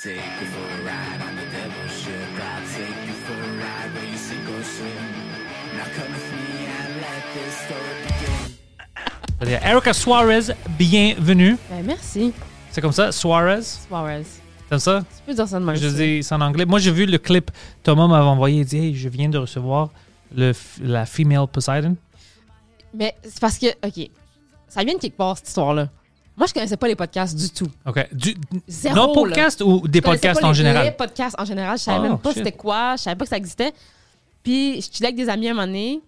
Take you for a ride on the devil's ship. I take you for a ride where you sink or swim. Now come with me and let this story begin. C'est-à-dire, Erica Suarez, bienvenue. Ben, merci, C'est comme ça, Suarez? Suarez. T'aimes ça? Tu peux dire ça de même. Je ça. dis c'est en anglais. Moi, j'ai vu le clip. Thomas m'avait envoyé. Il dit Hey, je viens de recevoir le, f- la female Poseidon. Mais c'est parce que, OK, ça vient de quelque part, cette histoire-là. Moi, je connaissais pas les podcasts du tout. OK. Du, Zéro, non, là. podcast ou des Je podcasts pas en les- général? Les podcasts en général, je savais Oh, même pas c'était quoi, je savais pas que ça existait. Puis je chillais avec des amis à un moment donné.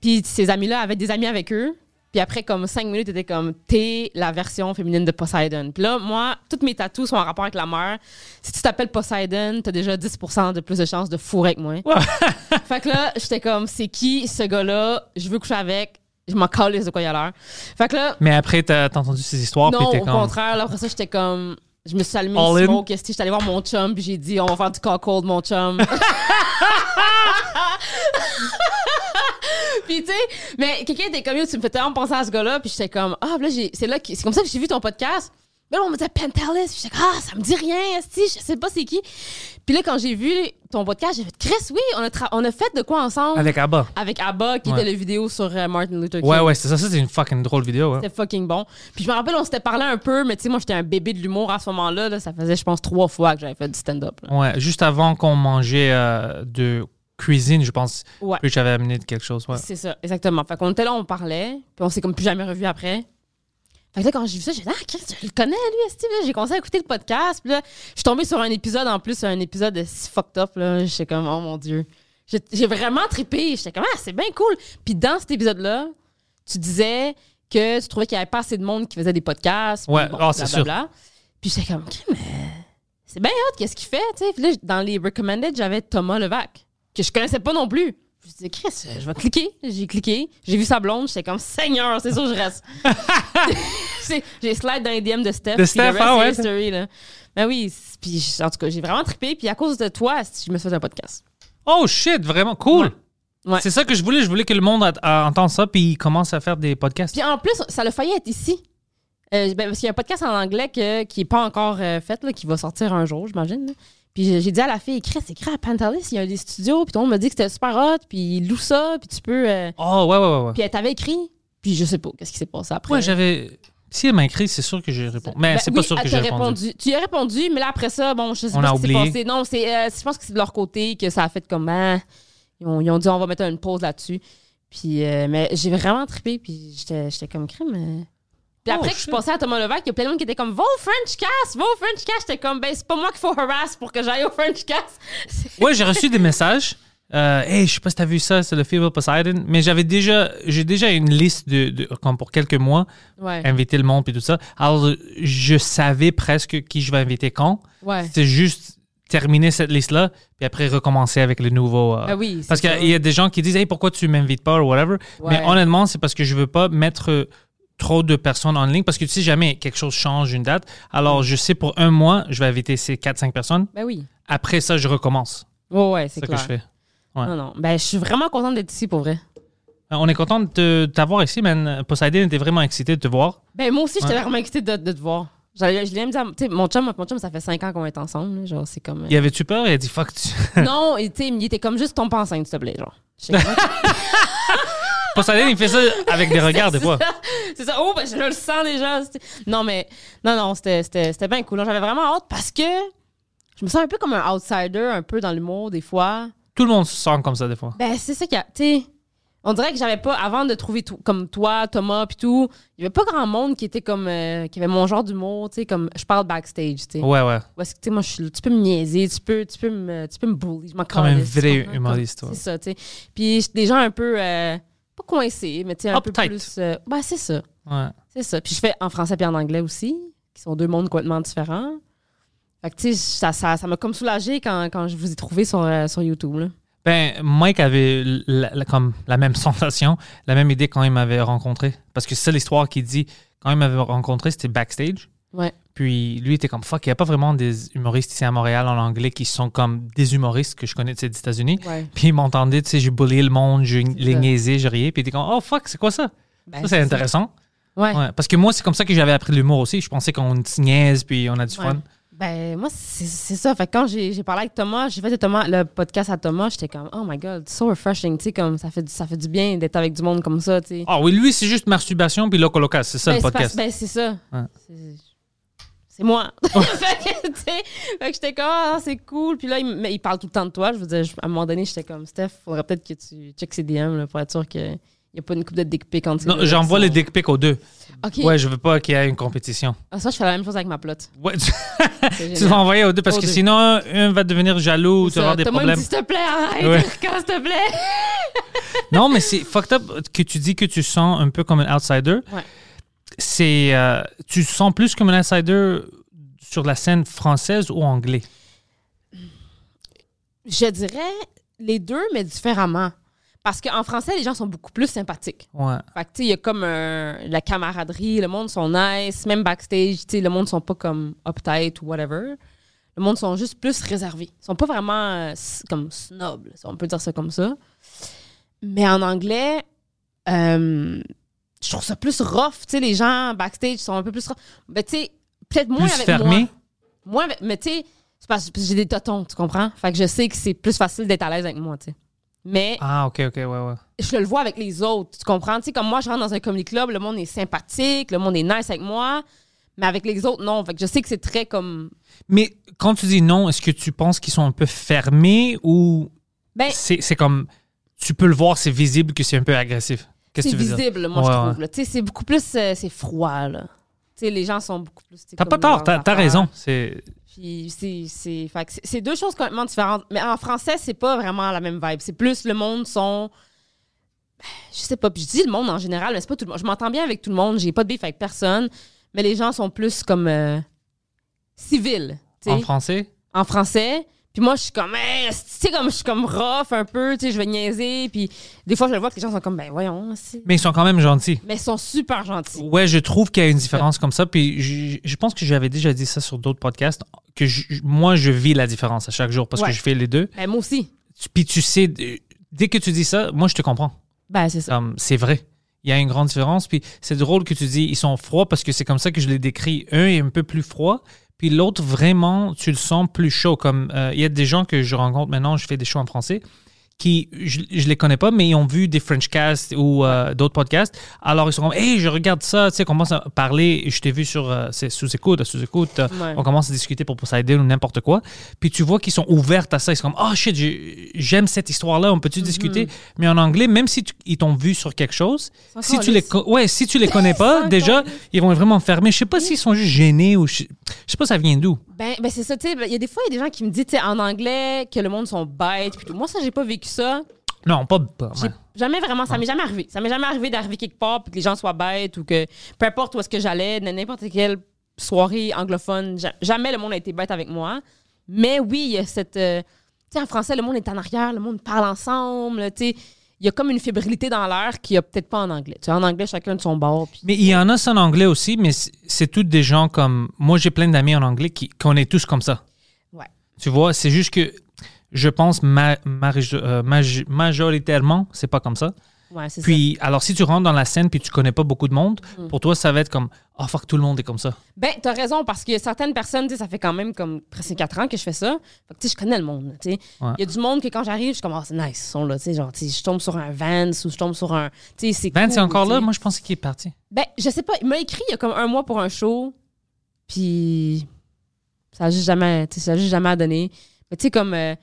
Puis ces amis-là avaient des amis avec eux. Puis après, comme cinq minutes, t'étais comme t'es la version féminine de Poseidon. Puis là, moi, toutes mes tattoos sont en rapport avec la mer. Si tu t'appelles Poseidon, t'as déjà 10% de plus de chances de fourrer avec moi. fait que là, j'étais comme c'est qui ce gars-là? Je veux coucher avec. Je m'en calisse de quoi il a l'air. Fait que là, Mais après, t'as entendu ces histoires. non, puis au comme. contraire. Là, après ça, j'étais comme. Je me suis allumé All smoke. esti, J'étais allée voir mon chum, puis j'ai dit, on va faire du cold, mon chum. puis tu sais, mais quelqu'un était comme, tu me fais tellement penser à ce gars-là, puis j'étais comme, ah, puis là, j'ai- c'est là, que- c'est comme ça que j'ai vu ton podcast. Mais là, on me disait Pentalis, puis j'étais comme, ah, ça me dit rien, esti, je sais pas c'est qui. Puis là, quand j'ai vu ton podcast, j'ai fait, Chris, oui, on a, on a fait de quoi ensemble? Avec Abba. Avec Abba, qui Ouais. était le vidéo sur euh, Martin Luther King. Ouais, ouais, c'est ça. C'est une fucking drôle vidéo. hein. C'était fucking bon. Puis je me rappelle, on s'était parlé un peu, mais tu sais, moi, j'étais un bébé de l'humour à ce moment-là. là. Ça faisait, je pense, trois fois que j'avais fait du stand-up. Ouais, juste avant qu'on mangeait euh, de cuisine, je pense Ouais. que j'avais amené de quelque chose. Ouais. C'est ça, exactement. Fait qu'on était là, on parlait, puis on s'est comme plus jamais revu après. Fait que là, quand j'ai vu ça, j'ai dit, ah, Chris, je le connais, lui, Steve. J'ai commencé à écouter le podcast, puis là, je suis tombée sur un épisode, en plus, un épisode de si fucked up, là. J'étais comme, oh mon Dieu. J'ai vraiment trippé. J'étais comme, ah, c'est bien cool. Puis dans cet épisode-là, tu disais que tu trouvais qu'il n'y avait pas assez de monde qui faisait des podcasts. Ouais, ah, c'est blablabla. Puis j'étais comme, OK, mais c'est bien hot, qu'est-ce qu'il fait. Puis là, dans les recommended, j'avais Thomas Levac, que je connaissais pas non plus. Je dit, Chris, je vais cliquer. J'ai cliqué. J'ai vu sa blonde. J'étais comme, Seigneur, c'est sûr, je reste. J'ai slide dans les DM de Steph. De Steph, le ah is ouais. history, là. Ben oui, puis en tout cas, j'ai vraiment trippé. Puis à cause de toi, je me suis fait un podcast. Oh shit, vraiment cool. Ouais. C'est ça que je voulais. Je voulais que le monde a- a- entende ça puis il commence à faire des podcasts. Puis en plus, ça a failli être ici. Euh, ben, parce qu'il y a un podcast en anglais que- qui n'est pas encore euh, fait, là, qui va sortir un jour, j'imagine. Puis j'ai- dit à la fille, écris, écris à Pantalis, il y a des studios. Puis tout le monde m'a dit que c'était super hot. Puis il loue ça. Puis tu peux. euh, Oh, ouais, ouais, ouais. Puis elle t'avait écrit. Puis je sais pas qu'est-ce qui s'est passé après. Ouais, j'avais. Si elle m'a écrit, c'est sûr que j'ai répondu. Mais Ben c'est oui, pas sûr que j'ai répondu. Tu y as répondu, mais là, après ça, bon, je sais On pas a ce qui s'est passé. Non, c'est, euh, je pense que c'est de leur côté que ça a fait comme. ah, ils, ont, ils ont dit, on va mettre une pause là-dessus. Puis, euh, mais j'ai vraiment trippé, puis j'étais, j'étais comme crime. Puis Oh, après que je suis passée à Thomas Levac, il y a plein de monde qui était comme, va au French Cast, va au French Cast. J'étais comme, ben, c'est pas moi qu'il faut harass pour que j'aille au French Cast. Ouais, j'ai reçu des messages. Euh, hey, je sais pas si t'as vu ça, c'est le Female Poseidon. Mais j'avais déjà, j'ai déjà une liste de, de- comme pour quelques mois, Ouais. inviter le monde et tout ça. Alors, je savais presque qui je vais inviter quand. Ouais. C'est juste terminer cette liste-là, puis après recommencer avec le nouveau. euh, Ah oui, parce qu'il y a des gens qui disent, hey, pourquoi tu m'invites pas ou whatever. Mais honnêtement, c'est parce que je veux pas mettre trop de personnes en ligne parce que tu sais jamais quelque chose change une date. Alors, je sais pour un mois, je vais inviter ces 4-5 personnes. Ben oui. Après ça, je recommence. Ouais, ouais, C'est ça que clair. je fais. Ouais. Non, non. Ben, je suis vraiment contente d'être ici pour vrai. Euh, On est content de t'avoir ici, man. Poseidon était vraiment excité de te voir. Ben, moi aussi, j'étais Ouais. vraiment excitée de, de te voir. Je l'ai même dit mon chum, mon chum, ça fait 5 ans qu'on est ensemble. là, Genre, c'est comme. euh, Y avait-tu peur? Il a dit fuck. Tu... Non, sais, il était comme juste tombe enceinte, s'il te plaît. Genre. Comme, Poseidon, il fait ça avec des regards des fois. C'est ça. Oh, ben, je le sens déjà. Non, mais. Non, non, c'était- bien cool. J'avais vraiment hâte parce que je me sens un peu comme un outsider, un peu dans l'humour, des fois. Tout le monde se sent comme ça des fois. Ben, c'est ça qu'il y a. Tu sais, on dirait que j'avais pas, avant de trouver tout, comme toi, Thomas, puis tout, il y avait pas grand monde qui était comme. euh, qui avait mon genre d'humour, tu sais, comme. Je parle backstage, tu sais. Ouais, ouais. Est-ce que, tu sais, moi, je suis tu peux me niaiser, tu peux, tu peux me, tu peux me bully, je m'en Comme un vrai humoriste, ouais. C'est ça, tu sais. Puis des gens un peu, euh, pas coincé, mais tu sais, un peu Uptight. plus. euh, ben, c'est ça. Ouais. C'est ça. Puis je fais en français et en anglais aussi, qui sont deux mondes complètement différents. Fait que, tu sais, ça ça, ça m'a comme soulagé quand, quand je vous ai trouvé sur, euh, sur YouTube. Là. Ben, Mike avait la, la- comme la même sensation, la même idée quand il m'avait rencontré. Parce que c'est ça l'histoire qu'il dit. Quand il m'avait rencontré, c'était backstage. Ouais. Puis lui était comme fuck, il n'y a pas vraiment des humoristes ici à Montréal en anglais qui sont comme des humoristes que je connais des États-Unis. Ouais. Puis il m'entendait, tu sais, j'ai bullié le monde, je les niaisais, je riais. Puis il était comme oh fuck, c'est quoi ça? Ben, ça, c'est intéressant. Ouais. Ouais, Parce que moi, c'est comme ça que j'avais appris l'humour aussi. Je pensais qu'on se niaise puis on a du Ouais. fun. Ben, moi, c'est ça. Fait que quand j'ai parlé avec Thomas, j'ai fait de Thomas, le podcast à Thomas, j'étais comme, oh my god, so refreshing. Tu sais, comme ça fait, du- ça fait du bien d'être avec du monde comme ça, tu sais. Ah oui, lui, c'est juste masturbation puis loco locas. C'est ça Ben, le podcast. parce- Ben, c'est ça. Ouais. C'est- moi. fait que, tu sais, j'étais comme, ah, c'est cool. Puis là, il, mais il parle tout le temps de toi. Je veux dire, à un moment donné, j'étais comme, Steph, faudrait peut-être que tu checkes ses DM là, pour être sûr qu'il n'y a pas une coupe de dick pic entre non, j'envoie les dick pics aux deux. OK. Ouais, je veux pas qu'il y ait une compétition. Ah, ça, je fais la même chose avec ma plotte. Ouais, tu, tu vas envoyer aux deux parce Aux que deux. sinon, un, va devenir jaloux ou tu vas avoir des problèmes. s'il te plaît, arrête. Ouais. Quand, s'il te plaît. Non, mais c'est fucked up que tu dis que tu sens un peu comme un outsider. Ouais. C'est. euh, tu sens plus comme un outsider sur la scène française ou anglais? Je dirais les deux, mais différemment. Parce qu'en français, les gens sont beaucoup plus sympathiques. Ouais. Fait que, tu sais, il y a comme la camaraderie, le monde sont nice, même backstage, tu sais, le monde sont pas comme uptight ou whatever. Le monde sont juste plus réservés. Ils sont pas vraiment euh, comme snob, là, si on peut dire ça comme ça. Mais en anglais, euh, je trouve ça plus rough. Tu sais, les gens backstage sont un peu plus rough. Mais tu sais, peut-être moins Plus avec fermé? moi. Moi, mais tu sais, c'est parce que j'ai des totons, tu comprends? Fait que je sais que c'est plus facile d'être à l'aise avec moi, tu sais. Mais Ah, ok, ok, ouais, ouais. je le vois avec les autres. Tu comprends? Tu sais, comme moi, je rentre dans un comedy club, le monde est sympathique, le monde est nice avec moi, mais avec les autres, non. Fait que je sais que c'est très comme. Mais quand tu dis non, est-ce que tu penses qu'ils sont un peu fermés ou Ben, c'est c'est comme. Tu peux le voir, c'est visible que c'est un peu agressif? Qu'est-ce que c'est tu veux dire? visible, moi, Ouais, je ouais. trouve. sais, c'est beaucoup plus. euh, c'est froid, là. Tu sais, les gens sont beaucoup plus. T'as pas tort, t'as raison. C'est. C'est, deux choses complètement différentes. Mais en français, c'est pas vraiment la même vibe. C'est plus le monde sont. Je sais pas. Puis je dis le monde en général, mais c'est pas tout le monde. Je m'entends bien avec tout le monde. J'ai pas de beef avec personne. Mais les gens sont plus comme. euh, civils. tu sais. En français? en français. Puis moi, je suis comme, Hey, tu sais, comme je suis comme rough un peu, tu sais, je vais niaiser. Puis des fois, je le vois que les gens sont comme, ben voyons. c'est- Mais ils sont quand même gentils. Mais ils sont super gentils. Ouais, je trouve qu'il y a une différence comme ça. Puis je, je pense que j'avais déjà dit ça sur d'autres podcasts, que je- moi, je vis la différence à chaque jour parce Ouais. que je fais les deux. Ben moi aussi. Puis tu sais, dès que tu dis ça, moi, je te comprends. Ben c'est ça. C'est vrai. Il y a une grande différence. Puis c'est drôle que tu dis ils sont froids parce que c'est comme ça que je les décris. Un est un peu plus froid, puis l'autre vraiment, tu le sens plus chaud. Comme euh, il y a des gens que je rencontre maintenant, je fais des shows en français, qui je, je les connais pas, mais ils ont vu des Frenchcasts ou euh, d'autres podcasts. Alors ils sont comme hey, je regarde ça, tu sais, on commence à parler. Je t'ai vu sur euh, c'est sous écoute, sous écoute. Ouais. On commence à discuter pour Poseidon ou n'importe quoi. Puis tu vois qu'ils sont ouverts à ça. Ils sont comme, oh shit, j'ai- j'aime cette histoire-là, on peut-tu discuter? Mais en anglais, même si tu- ils t'ont vu sur quelque chose, si tu, les ouais, si tu les connais pas, déjà, ils vont être vraiment fermés. Je sais pas s'ils sont juste gênés ou je, je sais pas ça vient d'où. Ben, ben c'est ça, tu sais. Il y a des fois, il y a des gens qui me disent, tu sais, en anglais, que le monde sont bêtes. Puis tout. Moi, ça, j'ai pas vécu ça. Non, pas. pas ouais. jamais vraiment, ça m'est jamais arrivé. Ça m'est jamais arrivé d'arriver quelque part puis que les gens soient bêtes ou que peu importe où est-ce que j'allais, n'importe quelle soirée anglophone, ja- jamais le monde a été bête avec moi. Mais oui, il y a cette. euh, tu sais, en français, le monde est en arrière, le monde parle ensemble, tu sais. Il y a comme une fébrilité dans l'air qu'il n'y a peut-être pas en anglais. Tu sais, en anglais, chacun de son bord. puis- Mais il y en a ça en anglais aussi, mais c'est- tous des gens comme. Moi, j'ai plein d'amis en anglais qui qu'on est tous comme ça. Ouais. Tu vois, c'est juste que je pense ma, euh, maj- majoritairement, c'est pas comme ça. Ouais, c'est ça. Puis, alors, si tu rentres dans la scène puis tu connais pas beaucoup de monde, Mm. pour toi, ça va être comme, oh fuck, tout le monde est comme ça. Ben, t'as raison, parce que certaines personnes, tu sais, ça fait quand même comme presque 4 ans que je fais ça. Fait que, tu sais, je connais le monde, tu sais. Il Ouais. y a du monde que quand j'arrive, je suis comme, oh, c'est nice, ils sont là, tu sais, genre, tu sais, je tombe sur un Vance ou je tombe sur un, tu sais, c'est Vance cool, est encore là? Moi, je pensais qu'il est parti. Ben, je sais pas, il m'a écrit il y a comme un mois pour un show, puis ça a juste jamais, ça a juste jamais donné. Mais tu sais, comme, euh,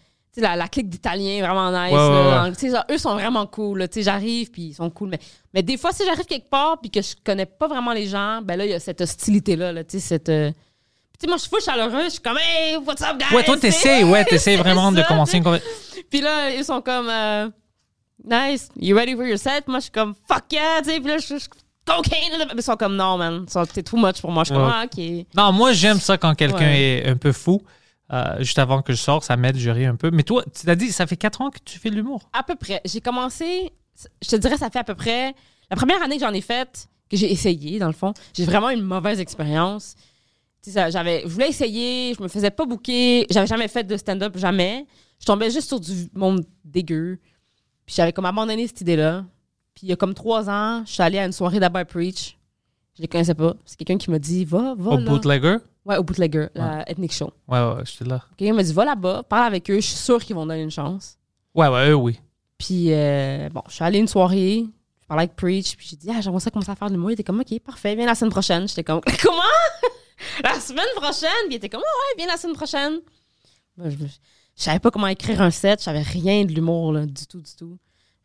la, la clique d'Italiens, vraiment nice, Ouais, là. genre, eux sont vraiment cool, j'arrive, puis ils sont cool. Mais, mais des fois, si j'arrive quelque part, puis que je connais pas vraiment les gens, ben là, il y a cette hostilité-là, là, cette... euh, puis moi, je suis full chaleureux, je suis comme, hey, what's up, guys? Ouais, toi, t'essayes, ouais, t'essayes vraiment de commencer. une sais. conver- Puis là, ils sont comme. euh, nice. You ready for your set? Moi, je suis comme, fuck yeah, tu sais. Puis là, je suis cocaine. Mais ils sont comme, non, man. C'est too much pour moi. Je suis comme, Ouais. ah, ok. Non, moi, j'aime ça quand quelqu'un Ouais. est un peu fou. Euh, juste avant que je sorte, ça m'aide, je ris un peu. Mais toi, tu t'as dit, ça fait 4 ans que tu fais de l'humour? À peu près. J'ai commencé, je te dirais, ça fait à peu près. La première année que j'en ai faite, que j'ai essayé, dans le fond, j'ai vraiment une mauvaise expérience. Tu sais, ça, j'avais, je voulais essayer, je me faisais pas booker, j'avais jamais fait de stand-up, jamais. Je tombais juste sur du monde dégueu. Puis j'avais comme abandonné cette idée-là. Puis il y a comme trois ans, je suis allée à une soirée d'Abba Preach. Je les connaissais pas. C'est quelqu'un qui m'a dit, va, va Au là. bootlegger? Ouais, au Bootlegger, la Ethnic Show. Ouais, ouais, j'étais là. Quelqu'un m'a dit, va là-bas, parle avec eux, je suis sûre qu'ils vont donner une chance. Ouais, ouais, eux, oui. Puis, euh, bon, je suis allée une soirée, je parlais avec Preach, puis j'ai dit, ah, j'aimerais ça commencer à faire de l'humour. Il était comme, OK, parfait, viens la semaine prochaine. J'étais comme, comment? la semaine prochaine? Puis il était comme, ouais, viens la semaine prochaine. Ben, je, je savais pas comment écrire un set, je savais rien de l'humour, là, du tout, du tout.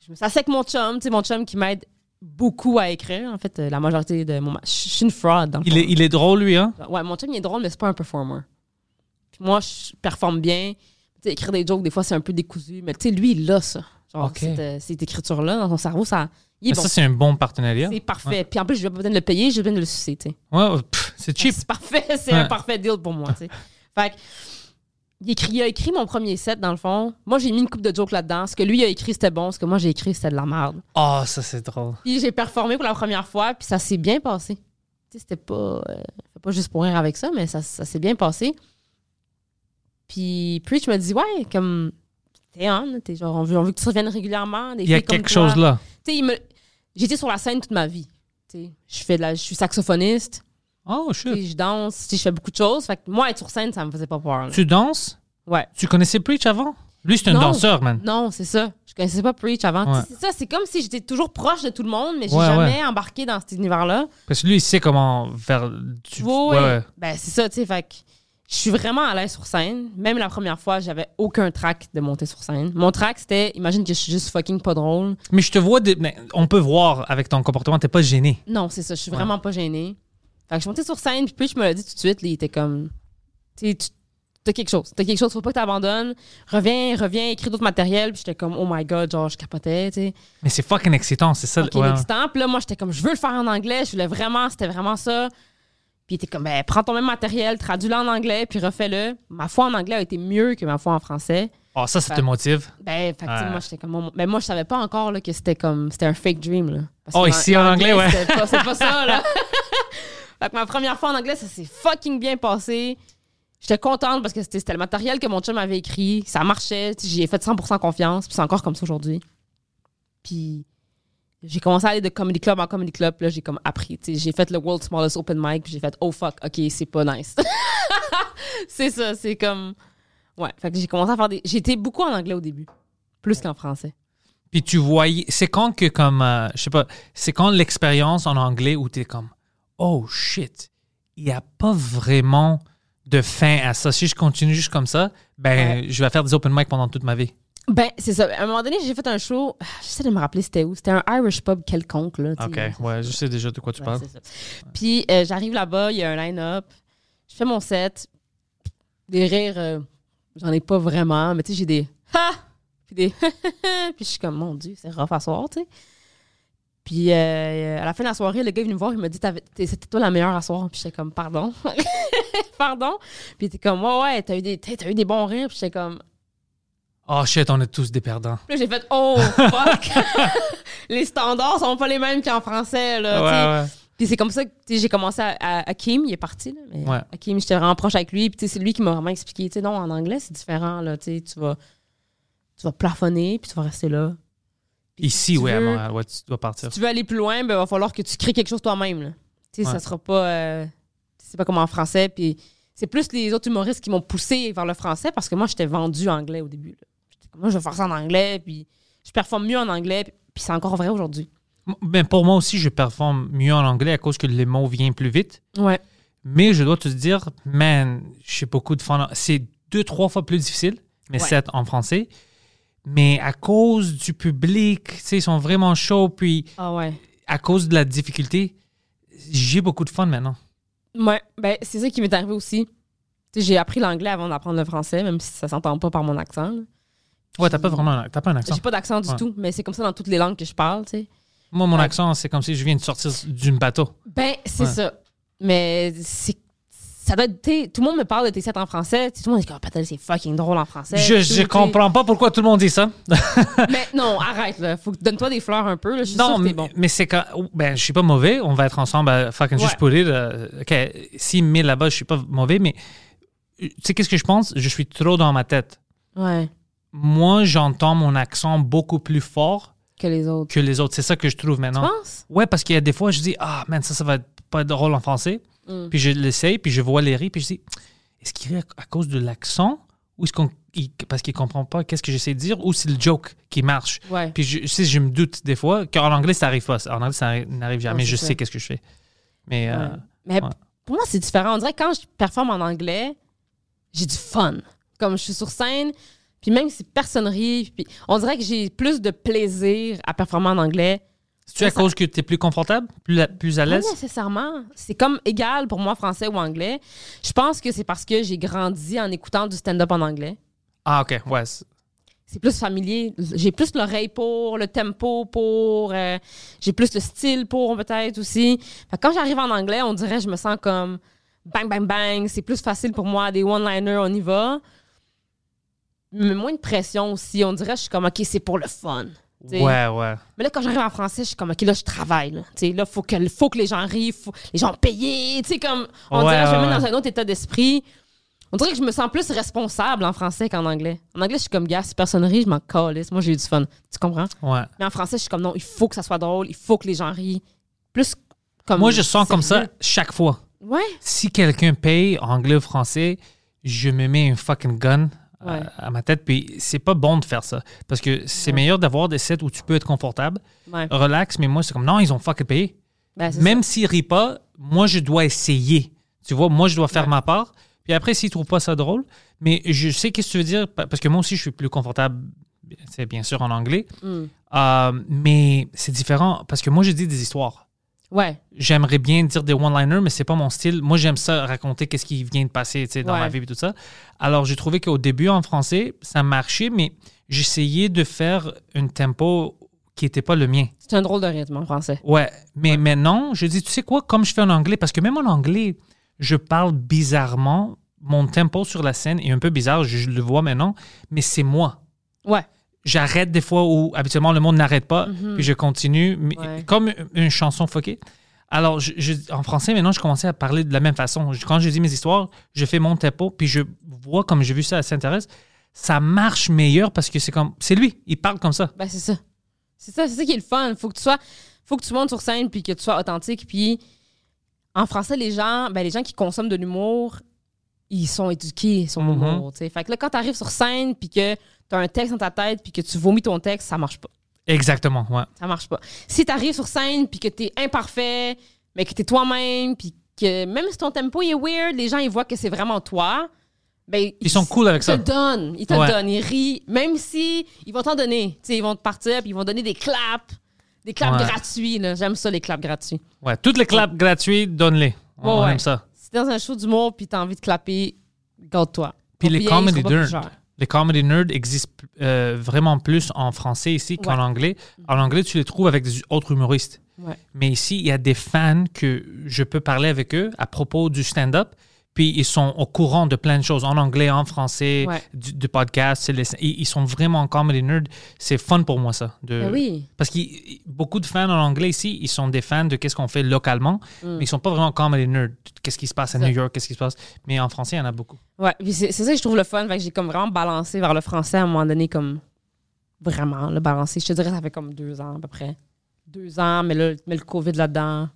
Je me suis assise avec mon chum, tu sais, mon chum qui m'aide beaucoup à écrire. En fait, euh, la majorité de mon. Je suis une fraud, dans le Il est, il est drôle, lui, hein? Ouais, mon chum, il est drôle, mais c'est pas un performer. Puis moi, je performe bien. Tu sais, écrire des jokes, des fois, c'est un peu décousu. Mais tu sais, lui, il a ça. Genre, cette, euh, cette écriture-là, dans son cerveau, ça. Il est bon. Ça, c'est un bon partenariat. C'est parfait. Puis en plus, je vais pas besoin de le payer, j'ai besoin de le sucer, tu sais. Ouais, ouais, c'est cheap. C'est parfait, c'est Ouais. un parfait deal pour moi, tu sais. Fait que, il, écrit, il a écrit mon premier set, dans le fond. Moi, j'ai mis une coupe de jokes là-dedans. Ce que lui a écrit, c'était bon. Ce que moi, j'ai écrit, c'était de la merde. Oh, ça, c'est drôle. Puis j'ai performé pour la première fois, puis ça s'est bien passé. Tu sais, c'était pas, euh, pas juste pour rire avec ça, mais ça, ça s'est bien passé. Puis Preach me dit, ouais, comme, t'es on, t'es genre, on veut, on veut que tu reviennes régulièrement. Des Il y a quelque toi. chose là. Tu sais, j'étais sur la scène toute ma vie. Tu sais, je fais de la, je suis saxophoniste, Oh, tu shit. je danse, tu sais, je fais beaucoup de choses. Fait que moi, être sur scène, ça me faisait pas peur. là. Tu danses? Ouais. Tu connaissais Preach avant? Lui, c'est un Non. danseur, man. Non, c'est ça. Je connaissais pas Preach avant. Ouais. C'est ça, c'est comme si j'étais toujours proche de tout le monde, mais j'ai Ouais, jamais embarqué dans cet univers-là. Parce que lui, il sait comment faire. Du... Oui, ouais. Ben, c'est ça, tu sais. Fait que je suis vraiment à l'aise sur scène. Même la première fois, j'avais aucun track de monter sur scène. Mon track, c'était imagine que je suis juste fucking pas drôle. Mais je te vois. mais on peut voir avec ton comportement, t'es pas gêné. Non, c'est ça. Je suis vraiment pas gênée. Fait que je suis montée sur scène, puis je me l'ai dit tout de suite. là, il était comme. Tu t'as quelque chose. T'as quelque chose, faut pas que t'abandonnes. Reviens, reviens, écris d'autres matériels. Puis j'étais comme, oh my god, genre, je capotais, tu sais. Mais c'est fucking excitant, c'est ça. Ouais. l'excitant. Puis là, moi, j'étais comme, je veux le faire en anglais. Je voulais vraiment, c'était vraiment ça. Puis il était comme, ben, prends ton même matériel, traduis-le en anglais, puis refais-le. Ma foi en anglais a été mieux que ma foi en français. Oh, ça, ça te motive? Ben, fait Ouais. moi, j'étais comme, ben, moi, je savais pas encore là, que c'était comme, c'était un fake dream, là. Parce Oh, ici, en anglais, ouais. Pas, c'est pas ça, là. fait que ma première fois en anglais, ça s'est fucking bien passé. J'étais contente parce que c'était, le matériel que mon chum avait écrit. Ça marchait. J'y ai fait 100% confiance. Puis c'est encore comme ça aujourd'hui. Puis j'ai commencé à aller de comedy club en comedy club. Là, j'ai comme appris. J'ai fait le World Smallest Open Mic. Puis j'ai fait, oh fuck, ok, c'est pas nice. c'est ça, c'est comme. Ouais. Fait que j'ai commencé à faire des. J'étais beaucoup en anglais au début. Plus qu'en français. Puis tu voyais. C'est quand que, comme. euh, je sais pas. C'est quand l'expérience en anglais où t'es comme. Oh shit. Il n'y a pas vraiment de fin à ça. Si je continue juste comme ça, ben, je vais faire des open mic pendant toute ma vie. Ben, c'est ça. À un moment donné, j'ai fait un show. J'essaie de me rappeler c'était où. C'était un Irish pub quelconque, là. OK. Ouais, je sais déjà de quoi tu Ouais, parles. ça. Puis euh, j'arrive là-bas, il y a un line-up. Je fais mon set. Des rires, euh, j'en ai pas vraiment, mais tu sais, j'ai des ha! Puis des puis je suis comme, mon Dieu, c'est rough à soir, tu sais. Puis euh, à la fin de la soirée, le gars est venu me voir, il m'a dit, c'était toi la meilleure à soir. Puis j'étais comme, pardon. pardon. Puis il était comme, ouais, ouais, t'as eu, des- t'as eu des bons rires. Puis j'étais comme, Oh shit, on est tous des perdants. Puis j'ai fait Oh fuck! les standards sont pas les mêmes qu'en français. Là, ouais, ouais. Puis c'est comme ça que j'ai commencé à, à- Hakim, il est parti. Là, mais Ouais. Hakim, j'étais vraiment proche avec lui. Puis c'est lui qui m'a vraiment expliqué. Tu sais, non, en anglais, c'est différent. Là, tu vas, tu vas plafonner, puis tu vas rester là. Ici, si oui, à Montréal. Ouais, tu dois partir. Si tu veux aller plus loin, ben, il va falloir que tu crées quelque chose toi-même. Tu sais, Ouais. ça sera pas. euh, c'est pas comme en français. Puis c'est plus les autres humoristes qui m'ont poussé vers le français parce que moi, j'étais vendu anglais au début. Moi, je vais faire ça en anglais, puis je performe mieux en anglais, puis- c'est encore vrai aujourd'hui. Ben, pour moi aussi, je performe mieux en anglais à cause que les mots viennent plus vite. Ouais. Mais je dois te dire, man, j'ai beaucoup de fun. C'est deux, trois fois plus difficile, mais Ouais. c'est en français. Mais à cause du public, ils sont vraiment chauds, puis Ah ouais. à cause de la difficulté, j'ai beaucoup de fun maintenant. Ouais, ben c'est ça qui m'est arrivé aussi. J'ai appris l'anglais avant d'apprendre le français, même si ça s'entend pas par mon accent. là. Ouais, t'as pas vraiment un- t'as pas un accent. J'ai pas d'accent du Ouais. tout, mais c'est comme ça dans toutes les langues que je parle, tu sais. Moi, mon Ouais. accent, c'est comme si je viens de sortir d'une bateau. Ben, c'est Ouais. ça. Mais c'est. Ça doit être. t'sais, Tout le monde me parle de tes sets en français. T'sais, Tout le monde dit que oh, Patel, c'est fucking drôle en français. Je, Tout, je comprends pas pourquoi tout le monde dit ça. Mais non, arrête, là. Faut que donne-toi des fleurs un peu, là. Je suis non, que mais, t'es bon. mais c'est quand. Ben, je suis pas mauvais. On va être ensemble à fucking Ouais. juste pour rire. euh, OK, me met là-bas, je suis pas mauvais, mais euh, tu sais, qu'est-ce que je pense? Je suis trop dans ma tête. Ouais. Moi, j'entends mon accent beaucoup plus fort Que les autres. que les autres. C'est ça que je trouve Tu maintenant. penses? Ouais, parce qu'il y a des fois, je dis, ah, man, ça, ça va être pas drôle en français. Mm. Puis je l'essaye, puis je vois les rires, puis je dis, est-ce qu'il rit à cause de l'accent ou est-ce qu'on. parce qu'il comprend pas qu'est-ce que j'essaie de dire ou c'est le joke qui marche? Ouais. Puis je, si je me doute des fois, qu'en anglais, ça arrive pas. En anglais, ça arri- n'arrive jamais. Ouais, je sais qu'est-ce que je fais. Mais euh. Mais pour moi, c'est différent. On dirait que quand je performe en anglais, j'ai du fun. Comme je suis sur scène, puis même si personne rit, puis on dirait que j'ai plus de plaisir à performer en anglais. C'est-tu à cause que tu es plus confortable, plus, plus à Pas l'aise? nécessairement. C'est comme égal pour moi, français ou anglais. Je pense que c'est parce que j'ai grandi en écoutant du stand-up en anglais. Ah, OK. Ouais. c'est- plus familier. J'ai plus l'oreille pour, le tempo pour, euh, j'ai plus le style pour peut-être aussi. Fait quand j'arrive en anglais, on dirait je me sens comme bang, bang, bang. C'est plus facile pour moi. Des one-liners, on y va. Mais moins de pression aussi. On dirait je suis comme, OK, c'est pour le fun. T'sais. Ouais, ouais. Mais là, quand j'arrive en français, je suis comme, OK, là, je travaille. Là, T'sais, là faut, que, faut que les gens rient, faut, les gens payent. Tu sais, comme, on Ouais, dirait je me mets dans un autre état d'esprit. On dirait que je me sens plus responsable en français qu'en anglais. En anglais, je suis comme, gars, si personne rit, je m'en calisse. Moi, j'ai eu du fun. Tu comprends? ouais. Mais en français, je suis comme, non, il faut que ça soit drôle, il faut que les gens rient. Plus comme. Moi, je sens comme ça chaque fois. Ouais. Si quelqu'un paye anglais ou français, je me mets un fucking gun Ouais. à, ma tête. Puis c'est pas bon de faire ça. Parce que c'est meilleur d'avoir des sets où tu peux être confortable, Ouais. relax. Mais moi, c'est comme, non, ils ont fucking payé. Ben, Même s'ils rient pas, moi, je dois essayer. Tu vois, moi, je dois faire ma part. Puis après, s'ils trouvent pas ça drôle, mais je sais qu'est-ce que tu veux dire, pa- parce que moi aussi, je suis plus confortable, c'est bien sûr en anglais. Mm. Euh, mais c'est différent parce que moi, je dis des histoires. Ouais. J'aimerais bien dire des one-liners, mais c'est pas mon style. Moi, j'aime ça raconter qu'est-ce qui vient de passer dans Ouais. ma vie et tout ça. Alors, j'ai trouvé qu'au début, en français, ça marchait, mais j'essayais de faire un tempo qui n'était pas le mien. C'est un drôle de rythme en français. Ouais, mais maintenant, je dis, tu sais quoi, comme je fais en anglais, parce que même en anglais, je parle bizarrement. Mon tempo sur la scène est un peu bizarre, je le vois maintenant, mais c'est moi. Ouais. J'arrête des fois où habituellement le monde n'arrête pas, puis je continue, mais Mhm. Ouais. comme une chanson fuckée. Alors, je- je- en français, maintenant, je commençais à parler de la même façon. Je- Quand je dis mes histoires, je fais mon tempo, puis je vois, comme j'ai vu ça à Saint-Thérèse, ça marche meilleur parce que c'est comme, c'est lui, il parle comme ça. Ben, c'est ça. C'est ça, c'est ça qui est le fun. Faut que tu sois, faut que tu montes sur scène puis que tu sois authentique. Puis en français, les gens, ben, les gens qui consomment de l'humour, ils sont éduqués sur Mhm. l'humour. sais. Fait que là, quand tu arrives sur scène puis que tu as un texte dans ta tête puis que tu vomis ton texte, ça marche pas. Exactement, ouais. Ça marche pas. Si tu arrives sur scène puis que tu es imparfait, mais que tu es toi-même puis que même si ton tempo il est weird, les gens ils voient que c'est vraiment toi. Ben, Ils sont cool avec ils ça. te le donnent. Ils te Ouais. donnent. Ils rient. Même si ils vont t'en donner. Ils vont te partir puis ils vont donner des claps. Des claps Ouais. gratuits. J'aime ça, les claps gratuits. Ouais, toutes les claps gratuits, donne-les. On aime ça. Si t'es dans un show d'humour puis t'as envie de clapper, garde-toi. Puis les comedy Les comedy nerds existent euh, vraiment plus en français ici qu'en Ouais. Anglais. En anglais, tu les trouves avec des autres humoristes. Ouais. Mais ici, il y a des fans que je peux parler avec eux à propos du stand-up. Puis ils sont au courant de plein de choses en anglais, en français, Ouais. du, du podcast. les- ils, sont vraiment comedy nerds. C'est fun pour moi, ça. De, Ben oui. Parce que beaucoup de fans en anglais ici, ils sont des fans de qu'est-ce qu'on fait localement, mais ils sont pas vraiment comedy nerds. Qu'est-ce qui se passe à Mm. New York, qu'est-ce qui se passe? Mais en français, il y en a beaucoup. Ouais, c'est ça que je trouve le fun. J'ai comme vraiment balancé vers le français à un moment donné, comme vraiment le balancer. Je te dirais, ça fait comme deux ans à peu près. Deux ans, mais là, mais le COVID là-dedans.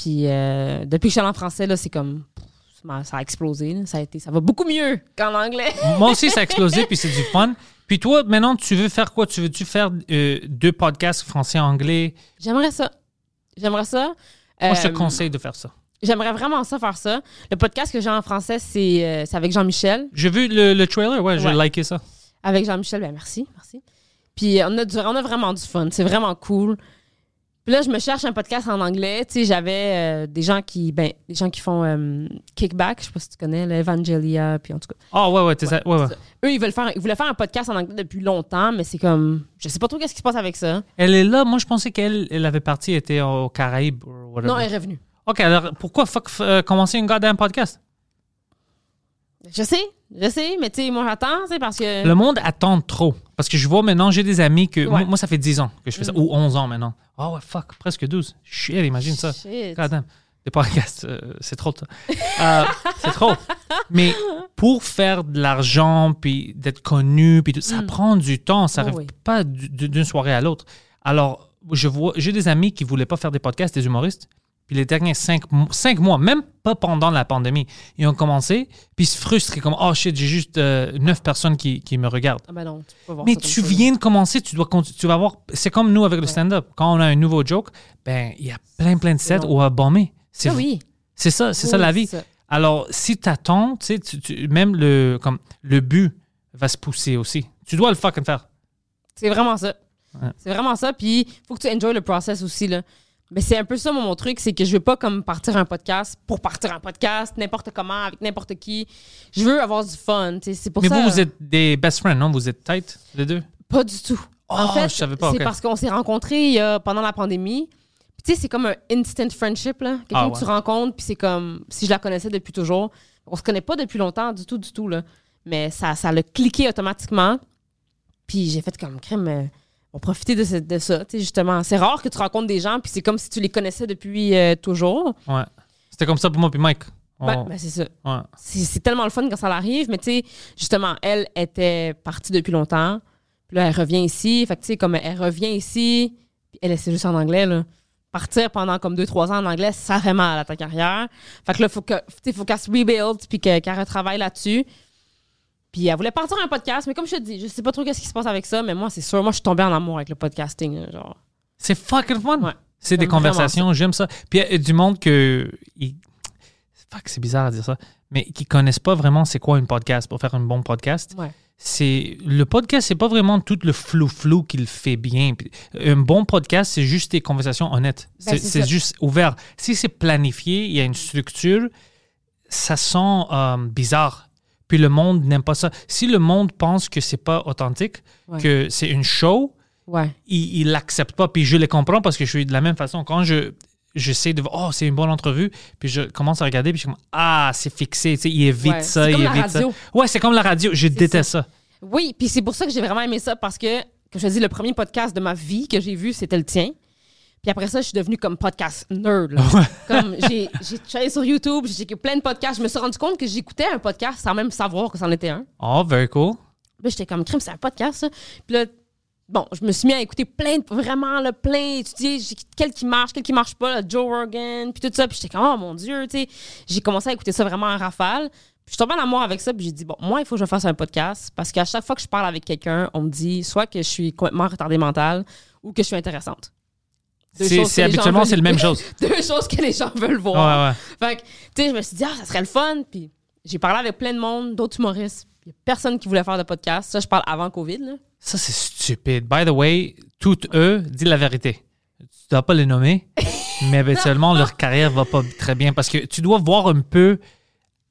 Puis euh, depuis que je suis en français, là, c'est comme. ça a explosé. là. Ça, a été, ça va beaucoup mieux qu'en anglais. Moi aussi, ça a explosé, puis c'est du fun. Puis toi, maintenant, tu veux faire quoi? Tu veux-tu faire euh, deux podcasts français-anglais? J'aimerais ça. J'aimerais ça. Moi, je te Euh, conseille de faire ça. J'aimerais vraiment ça faire ça. Le podcast que j'ai en français, c'est euh, c'est avec Jean-Michel. J'ai vu le, le trailer, ouais, j'ai Ouais. liké ça. Avec Jean-Michel, ben merci, merci. Puis on a, du- on a vraiment du fun. C'est vraiment cool. Puis là, je me cherche un podcast en anglais. Tu sais, j'avais euh, des gens qui, ben, des gens qui font euh, Kickback, je sais pas si tu connais, l'Evangelia, puis en tout cas. Ah, ouais, ouais, t'es ça- ouais, ouais. ça. Eux, ils veulent faire, ils voulaient faire un podcast en anglais depuis longtemps, mais c'est comme, je sais pas trop qu'est-ce qui se passe avec ça. Elle est là. Moi, je pensais qu'elle elle avait parti, elle était aux Caraïbes ou whatever. Non, elle est revenue. OK, alors pourquoi fuck euh, commencer un goddamn podcast? Je sais, je sais, mais tu sais, moi j'attends, c'est parce que. Le monde attend trop. Parce que je vois maintenant, j'ai des amis que. Moi, Ouais. moi, ça fait 10 ans que je fais ça. Ou 11 ans maintenant. Ah ouais, fuck, presque 12. Shit, imagine ça. Shit. Goddamn. Des podcasts, euh, c'est trop. Euh, c'est trop. Mais pour faire de l'argent, puis d'être connu, puis tout, ça prend du temps. Ça Oh arrive oui. pas du- du- d'une soirée à l'autre. Alors, je vois, j'ai des amis qui voulaient pas faire des podcasts, des humoristes. Puis les derniers cinq, cinq mois, même pas pendant la pandémie, ils ont commencé, puis ils se frustrent, ils sont comme oh shit, j'ai juste euh, neuf personnes qui, qui me regardent. Ah ben non, tu peux voir Mais ça tu viens de commencer, tu dois tu vas voir. C'est comme nous avec le stand-up. Quand on a un nouveau joke, ben il y a plein plein de sets long. ou à bomber. C'est Ah oui. c'est ça, c'est Oui, ça la vie. ça. Alors si t'attends, tu tu- même le comme le but va se pousser aussi. Tu dois le fucking faire. C'est vraiment ça. Ouais. C'est vraiment ça. Puis, faut que tu enjoy le process aussi. Là. Mais c'est un peu ça, mon, truc, c'est que je veux pas comme partir un podcast pour partir un podcast, n'importe comment, avec n'importe qui. Je veux avoir du fun. tu sais. C'est pour Mais ça. vous, vous êtes des best friends, non? Vous êtes tight les deux? Pas du tout. en Oh, fait, je savais pas, c'est parce qu'on s'est rencontrés a- pendant la pandémie. Puis, tu sais, c'est comme un instant friendship, là. Quelqu'un Ah, que tu rencontres, puis c'est comme si je la connaissais depuis toujours. On se connaît pas depuis longtemps, du tout, du tout, là. Mais ça, ça l'a cliqué automatiquement. Puis j'ai fait comme crème. On profiter de, ce- de ça, tu sais, justement. C'est rare que tu rencontres des gens, puis c'est comme si tu les connaissais depuis euh, toujours. Ouais. C'était comme ça pour moi puis Mike. On- Ben, ben, c'est ça. ouais. C'est tellement le fun quand ça l'arrive, mais tu sais, justement, elle était partie depuis longtemps. Puis là, elle revient ici. Fait que tu sais, comme elle revient ici, puis elle, c'est juste en anglais, là. Partir pendant comme 2-3 ans en anglais, ça fait mal à ta carrière. Fait que là, faut que, faut qu'elle se rebuild, puis que- qu'elle retravaille là-dessus. Puis elle voulait partir un podcast, mais comme je te dis, je sais pas trop qu'est-ce qui se passe avec ça, mais moi, c'est sûr, moi, je suis tombée en amour avec le podcasting. genre. C'est fucking fun. Ouais. C'est des conversations, j'aime ça. Puis il y a du monde que. Fuck, c'est bizarre à dire ça. Mais qui connaissent pas vraiment c'est quoi une podcast pour faire un bon podcast. Ouais. C'est le podcast, c'est pas vraiment tout le flou-flou qu'il fait bien. Un bon podcast, c'est juste des conversations honnêtes. Ben, c'est juste ouvert. Si c'est planifié, il y a une structure, ça sent euh, bizarre. Puis le monde n'aime pas ça. Si le monde pense que c'est pas authentique, Ouais. que c'est une show, Ouais. ils ne l'acceptent pas. Puis je les comprends parce que je suis de la même façon. Quand je j'essaie de oh c'est une bonne entrevue puis je commence à regarder puis je suis comme ah c'est fixé tu sais il évite Ouais, ça il évite radio. ça ouais c'est comme la radio je déteste ça, Oui, puis c'est pour ça que j'ai vraiment aimé ça parce que, comme je te dis, le premier podcast de ma vie que j'ai vu, c'était le tien. Puis après ça, je suis devenue comme podcast nerd. là. Comme j'ai checké sur YouTube, j'ai checké plein de podcasts. Je me suis rendu compte que j'écoutais un podcast sans même savoir que c'en était un. oh very cool Puis j'étais comme crime, c'est un podcast, ça. Puis là, bon, je me suis mis à écouter plein, de, vraiment, là, plein, étudier quel qui marche, quel qui marche pas, là, Joe Rogan, puis tout ça. Puis j'étais comme, oh mon Dieu, tu sais. J'ai commencé à écouter ça vraiment en rafale. Puis je suis tombée en amour avec ça, puis j'ai dit, bon, moi, il faut que je fasse un podcast parce qu'à chaque fois que je parle avec quelqu'un, on me dit soit que je suis complètement retardée mentale ou que je suis intéressante. C'est habituellement c'est la même chose Deux choses que les gens veulent ouais voir. ouais Fait que, tu sais, je me suis dit, ah, ça serait le fun. Puis j'ai parlé avec plein de monde, d'autres humoristes. Il n'y a personne qui voulait faire de podcast. Ça, je parle avant COVID. Là. ça c'est stupide by the way toutes eux dis la vérité tu dois pas les nommer mais habituellement leur carrière va pas très bien parce que tu dois voir un peu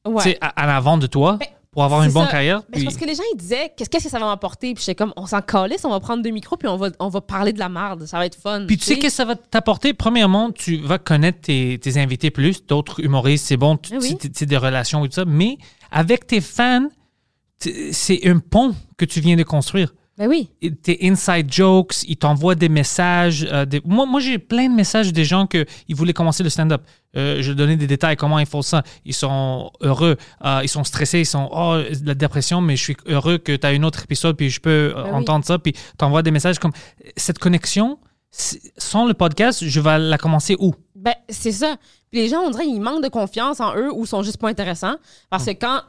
Ouais. tu sais, à, à l'avant de toi Ben, pour avoir une bonne carrière c'est puis- parce que les gens, ils disaient, qu'est-ce que ça va m'apporter? Puis j'étais comme, on s'en calisse, on va prendre deux micros, puis on va, on va parler de la merde. Ça va être fun. Puis tu sais qu'est-ce que ça va t'apporter? Premièrement, tu vas connaître tes, tes invités plus, d'autres humoristes, c'est bon, tu Ah oui. sais, des relations et tout ça. Mais avec tes fans, c'est un pont que tu viens de construire. Ben oui. Tes inside jokes, ils t'envoient des messages. euh, des- Moi, moi j'ai plein de messages des gens qui voulaient commencer le stand-up. Euh, je donnais des détails, comment ils font ça. Ils sont heureux, euh, ils sont stressés, ils sont oh, la dépression, mais je suis heureux que tu as un autre épisode, puis je peux euh, Ben oui. entendre ça, puis t'envoies des messages comme cette connexion. Sans le podcast, je vais la commencer où? Ben, c'est ça. Puis les gens, on dirait, ils manquent de confiance en eux ou sont juste pas intéressants. Parce que quand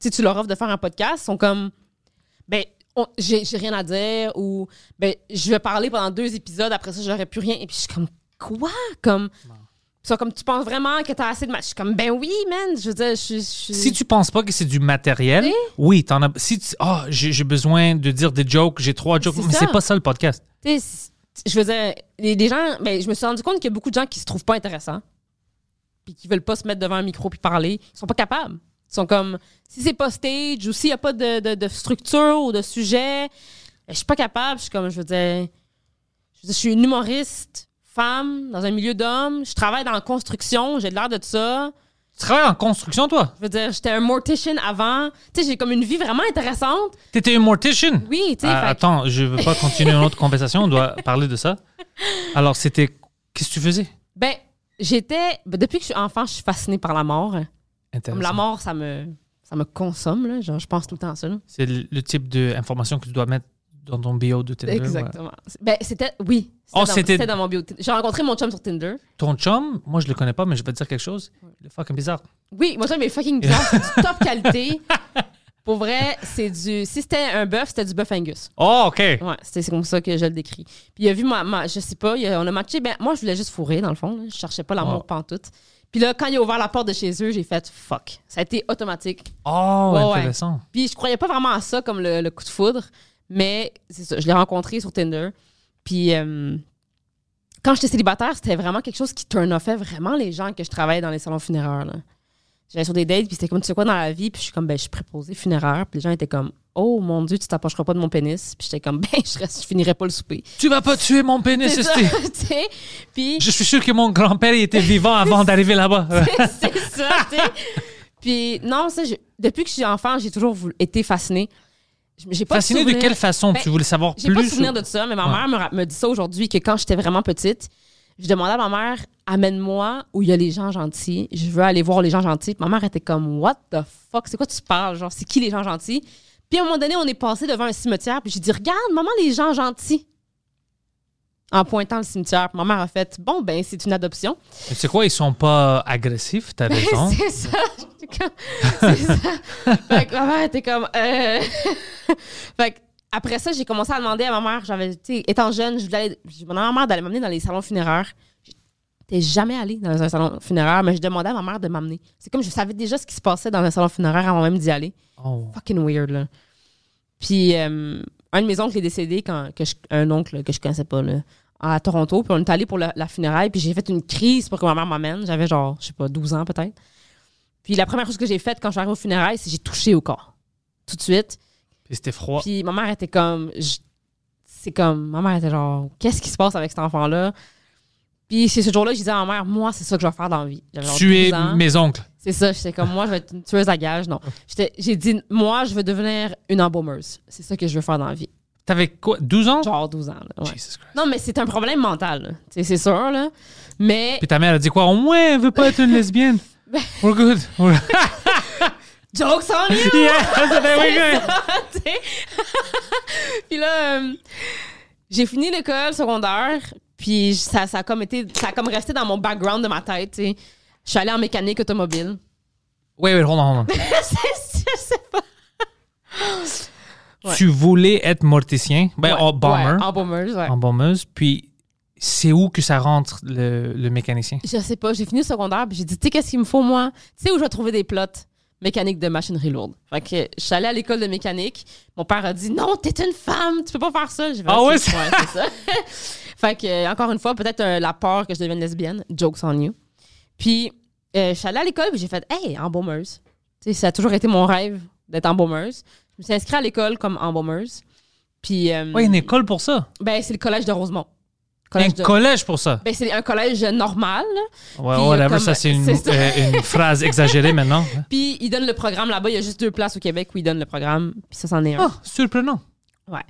tu leur offres de faire un podcast, ils sont comme, j'ai rien à dire ou, ben, je vais parler pendant deux épisodes, après ça, j'aurais plus rien. Et puis je suis comme, quoi? Comme, comme, tu penses vraiment que t'as assez de match? Je suis comme, ben oui, man. Je veux dire, je je Si tu penses pas que c'est du matériel, Oui. oui, t'en as. Si tu, ah, j'ai j'ai besoin de dire des jokes, j'ai trois jokes, mais c'est pas ça le podcast. Je veux dire, les, les gens, ben, je me suis rendu compte qu'il y a beaucoup de gens qui se trouvent pas intéressants, puis qui veulent pas se mettre devant un micro puis parler. Ils sont pas capables. Ils sont comme, si c'est pas stage ou s'il y a pas de, de- de structure ou de sujet, ben, je suis pas capable. Je suis comme, je veux dire, je, veux dire, je suis une humoriste, femme, dans un milieu d'hommes. Je travaille dans la construction, j'ai l'air de ça. Tu travailles en construction, toi? Je veux dire, j'étais un mortician avant. Tu sais, j'ai comme une vie vraiment intéressante. T'étais une mortician? Oui, tu sais. Ah, fait attends, je veux pas continuer une autre conversation. On doit parler de ça. Alors, c'était. Qu'est-ce que tu faisais? Ben, j'étais. ben, depuis que je suis enfant, je suis fascinée par la mort. Comme la mort, ça me, ça me consomme, là. Genre, je pense tout le temps à ça. C'est le, type d'information que tu dois mettre dans ton bio de Tinder. ouais. Exactement. Ben, c'était. Oui. Oh, dans- c'était- C'était dans mon bio. J'ai rencontré mon chum sur Tinder. Ton chum, moi je le connais pas, mais je vais te dire quelque chose. Il est fucking bizarre. Oui, mon chum est fucking bizarre. c'est du top qualité. Pour vrai, c'est du. Si c'était un bœuf, c'était du bœuf Angus. Oh, OK. Ouais, c'est comme ça que je le décris. Puis il a vu ma, ma- je sais pas, a- on a matché. Ben, moi, je voulais juste fourrer, dans le fond. là. Je cherchais pas l'amour Oh. pantoute. Puis là, quand il a ouvert la porte de chez eux, j'ai fait fuck. Ça a été automatique. Oh, Ouais, ouais. intéressant. Puis je croyais pas vraiment à ça comme le, le coup de foudre, mais c'est ça. Je l'ai rencontré sur Tinder. Puis euh, quand j'étais célibataire, c'était vraiment quelque chose qui turn offait vraiment les gens que je travaillais dans les salons funéraires. J'allais sur des dates, puis c'était comme tu sais quoi dans la vie, puis je suis comme ben je suis préposée funéraire, puis les gens étaient comme oh mon dieu tu t'approcheras pas de mon pénis, puis j'étais comme ben je reste, je finirai pas le souper. Tu vas pas tuer mon pénis, C'est. Puis Je suis sûr que mon grand-père était vivant avant d'arriver là-bas. c'est ça, tu. Puis non, ça, je- depuis que je suis enfant, j'ai toujours été fascinée. J'ai pas Fasciné de souvenir- quelle façon? Ben, tu voulais savoir J'ai plus? pas souvenir ou- de ça, mais ma Ouais. mère me, me dit ça aujourd'hui que quand j'étais vraiment petite, je demandais à ma mère amène-moi où il y a les gens gentils. Je veux aller voir les gens gentils. Puis ma mère était comme what the fuck, c'est quoi tu parles? Genre c'est qui les gens gentils? Puis à un moment donné, on est passé devant un cimetière, puis j'ai dit regarde maman les gens gentils. En pointant le cimetière, Puis ma mère a fait bon ben c'est une adoption. Sais quoi, ils sont pas agressifs, t'as raison? c'est ça. C'est ça. Fait que ma mère était comme. euh, fait que après ça, j'ai commencé à demander à ma mère. J'avais, étant jeune, je voulais ma mère d'aller m'amener dans les salons funéraires. J'étais jamais allée dans un salon funéraire, mais je demandais à ma mère de m'amener. C'est comme je savais déjà ce qui se passait dans un salon funéraire avant même d'y aller. Oh. Fucking weird, là. Puis, euh, un de mes oncles est décédé quand que je- un oncle que je connaissais pas, là, à Toronto. Puis, on est allé pour la, la funéraille. Puis, j'ai fait une crise pour que ma mère m'amène. J'avais genre, je sais pas, 12 ans peut-être. Puis, la première chose que j'ai faite quand je suis arrivée au funérailles, c'est que j'ai touché au corps. Tout de suite. Puis c'était froid. Puis, ma mère était comme. je- C'est comme. Ma mère était genre, qu'est-ce qui se passe avec cet enfant-là? Puis, c'est ce jour-là, je disais à ma mère, moi, c'est ça que je vais faire dans la vie. J'avais genre Tu es 12 ans. mes oncles. C'est ça, j'étais comme moi, je vais être une tueuse à gages. Non. J'ai dit, moi, je veux devenir une embaumeuse. C'est ça que je veux faire dans la vie. T'avais quoi, 12 ans? Genre 12 ans. là, ouais. Jesus Christ. Non, mais c'est un problème mental. C'est sûr, là. Mais Puis ta mère a dit quoi? Au moins, elle veut pas être une lesbienne. We're good. We're- jokes on you! yeah, ben oui, good. Tu sais. puis là, euh, j'ai fini l'école secondaire, puis ça, ça, a comme été, ça a comme resté dans mon background de ma tête. Je suis allée en mécanique automobile. Wait, wait, hold on, hold on. Je sais pas. Ouais. Tu voulais être morticien, ben, Ouais, oh, bomber, ouais, embaumeuse, ouais. embaumeuse, puis c'est où que ça rentre le, le mécanicien? Je sais pas, j'ai fini le secondaire, puis j'ai dit, tu sais, qu'est-ce qu'il me faut, moi? Tu sais où je vais trouver des plots? Mécanique de machinerie lourde. Fait que je suis allée à l'école de mécanique. Mon père a dit, non, t'es une femme, tu peux pas faire ça. J'ai fait, Ah ouais, c'est ça. Fait que, euh, encore une fois, peut-être euh, la peur que je devienne lesbienne. Jokes on you. Puis, euh, je suis allée à l'école, puis j'ai fait, hey, embaumeuse. Tu sais, ça a toujours été mon rêve d'être embaumeuse. Je me suis inscrite à l'école comme embaumeuse. Puis, euh, Ouais, une école pour ça? ben, c'est le collège de Rosemont. Un Collège de- collège pour ça? ben, c'est un collège normal. Ouais, Puis, whatever, comme- ça c'est une, euh, une phrase exagérée maintenant. Puis ils donnent le programme là-bas. Il y a juste deux places au Québec où ils donnent le programme. Puis ça, c'en est un. Ah, surprenant. Ouais.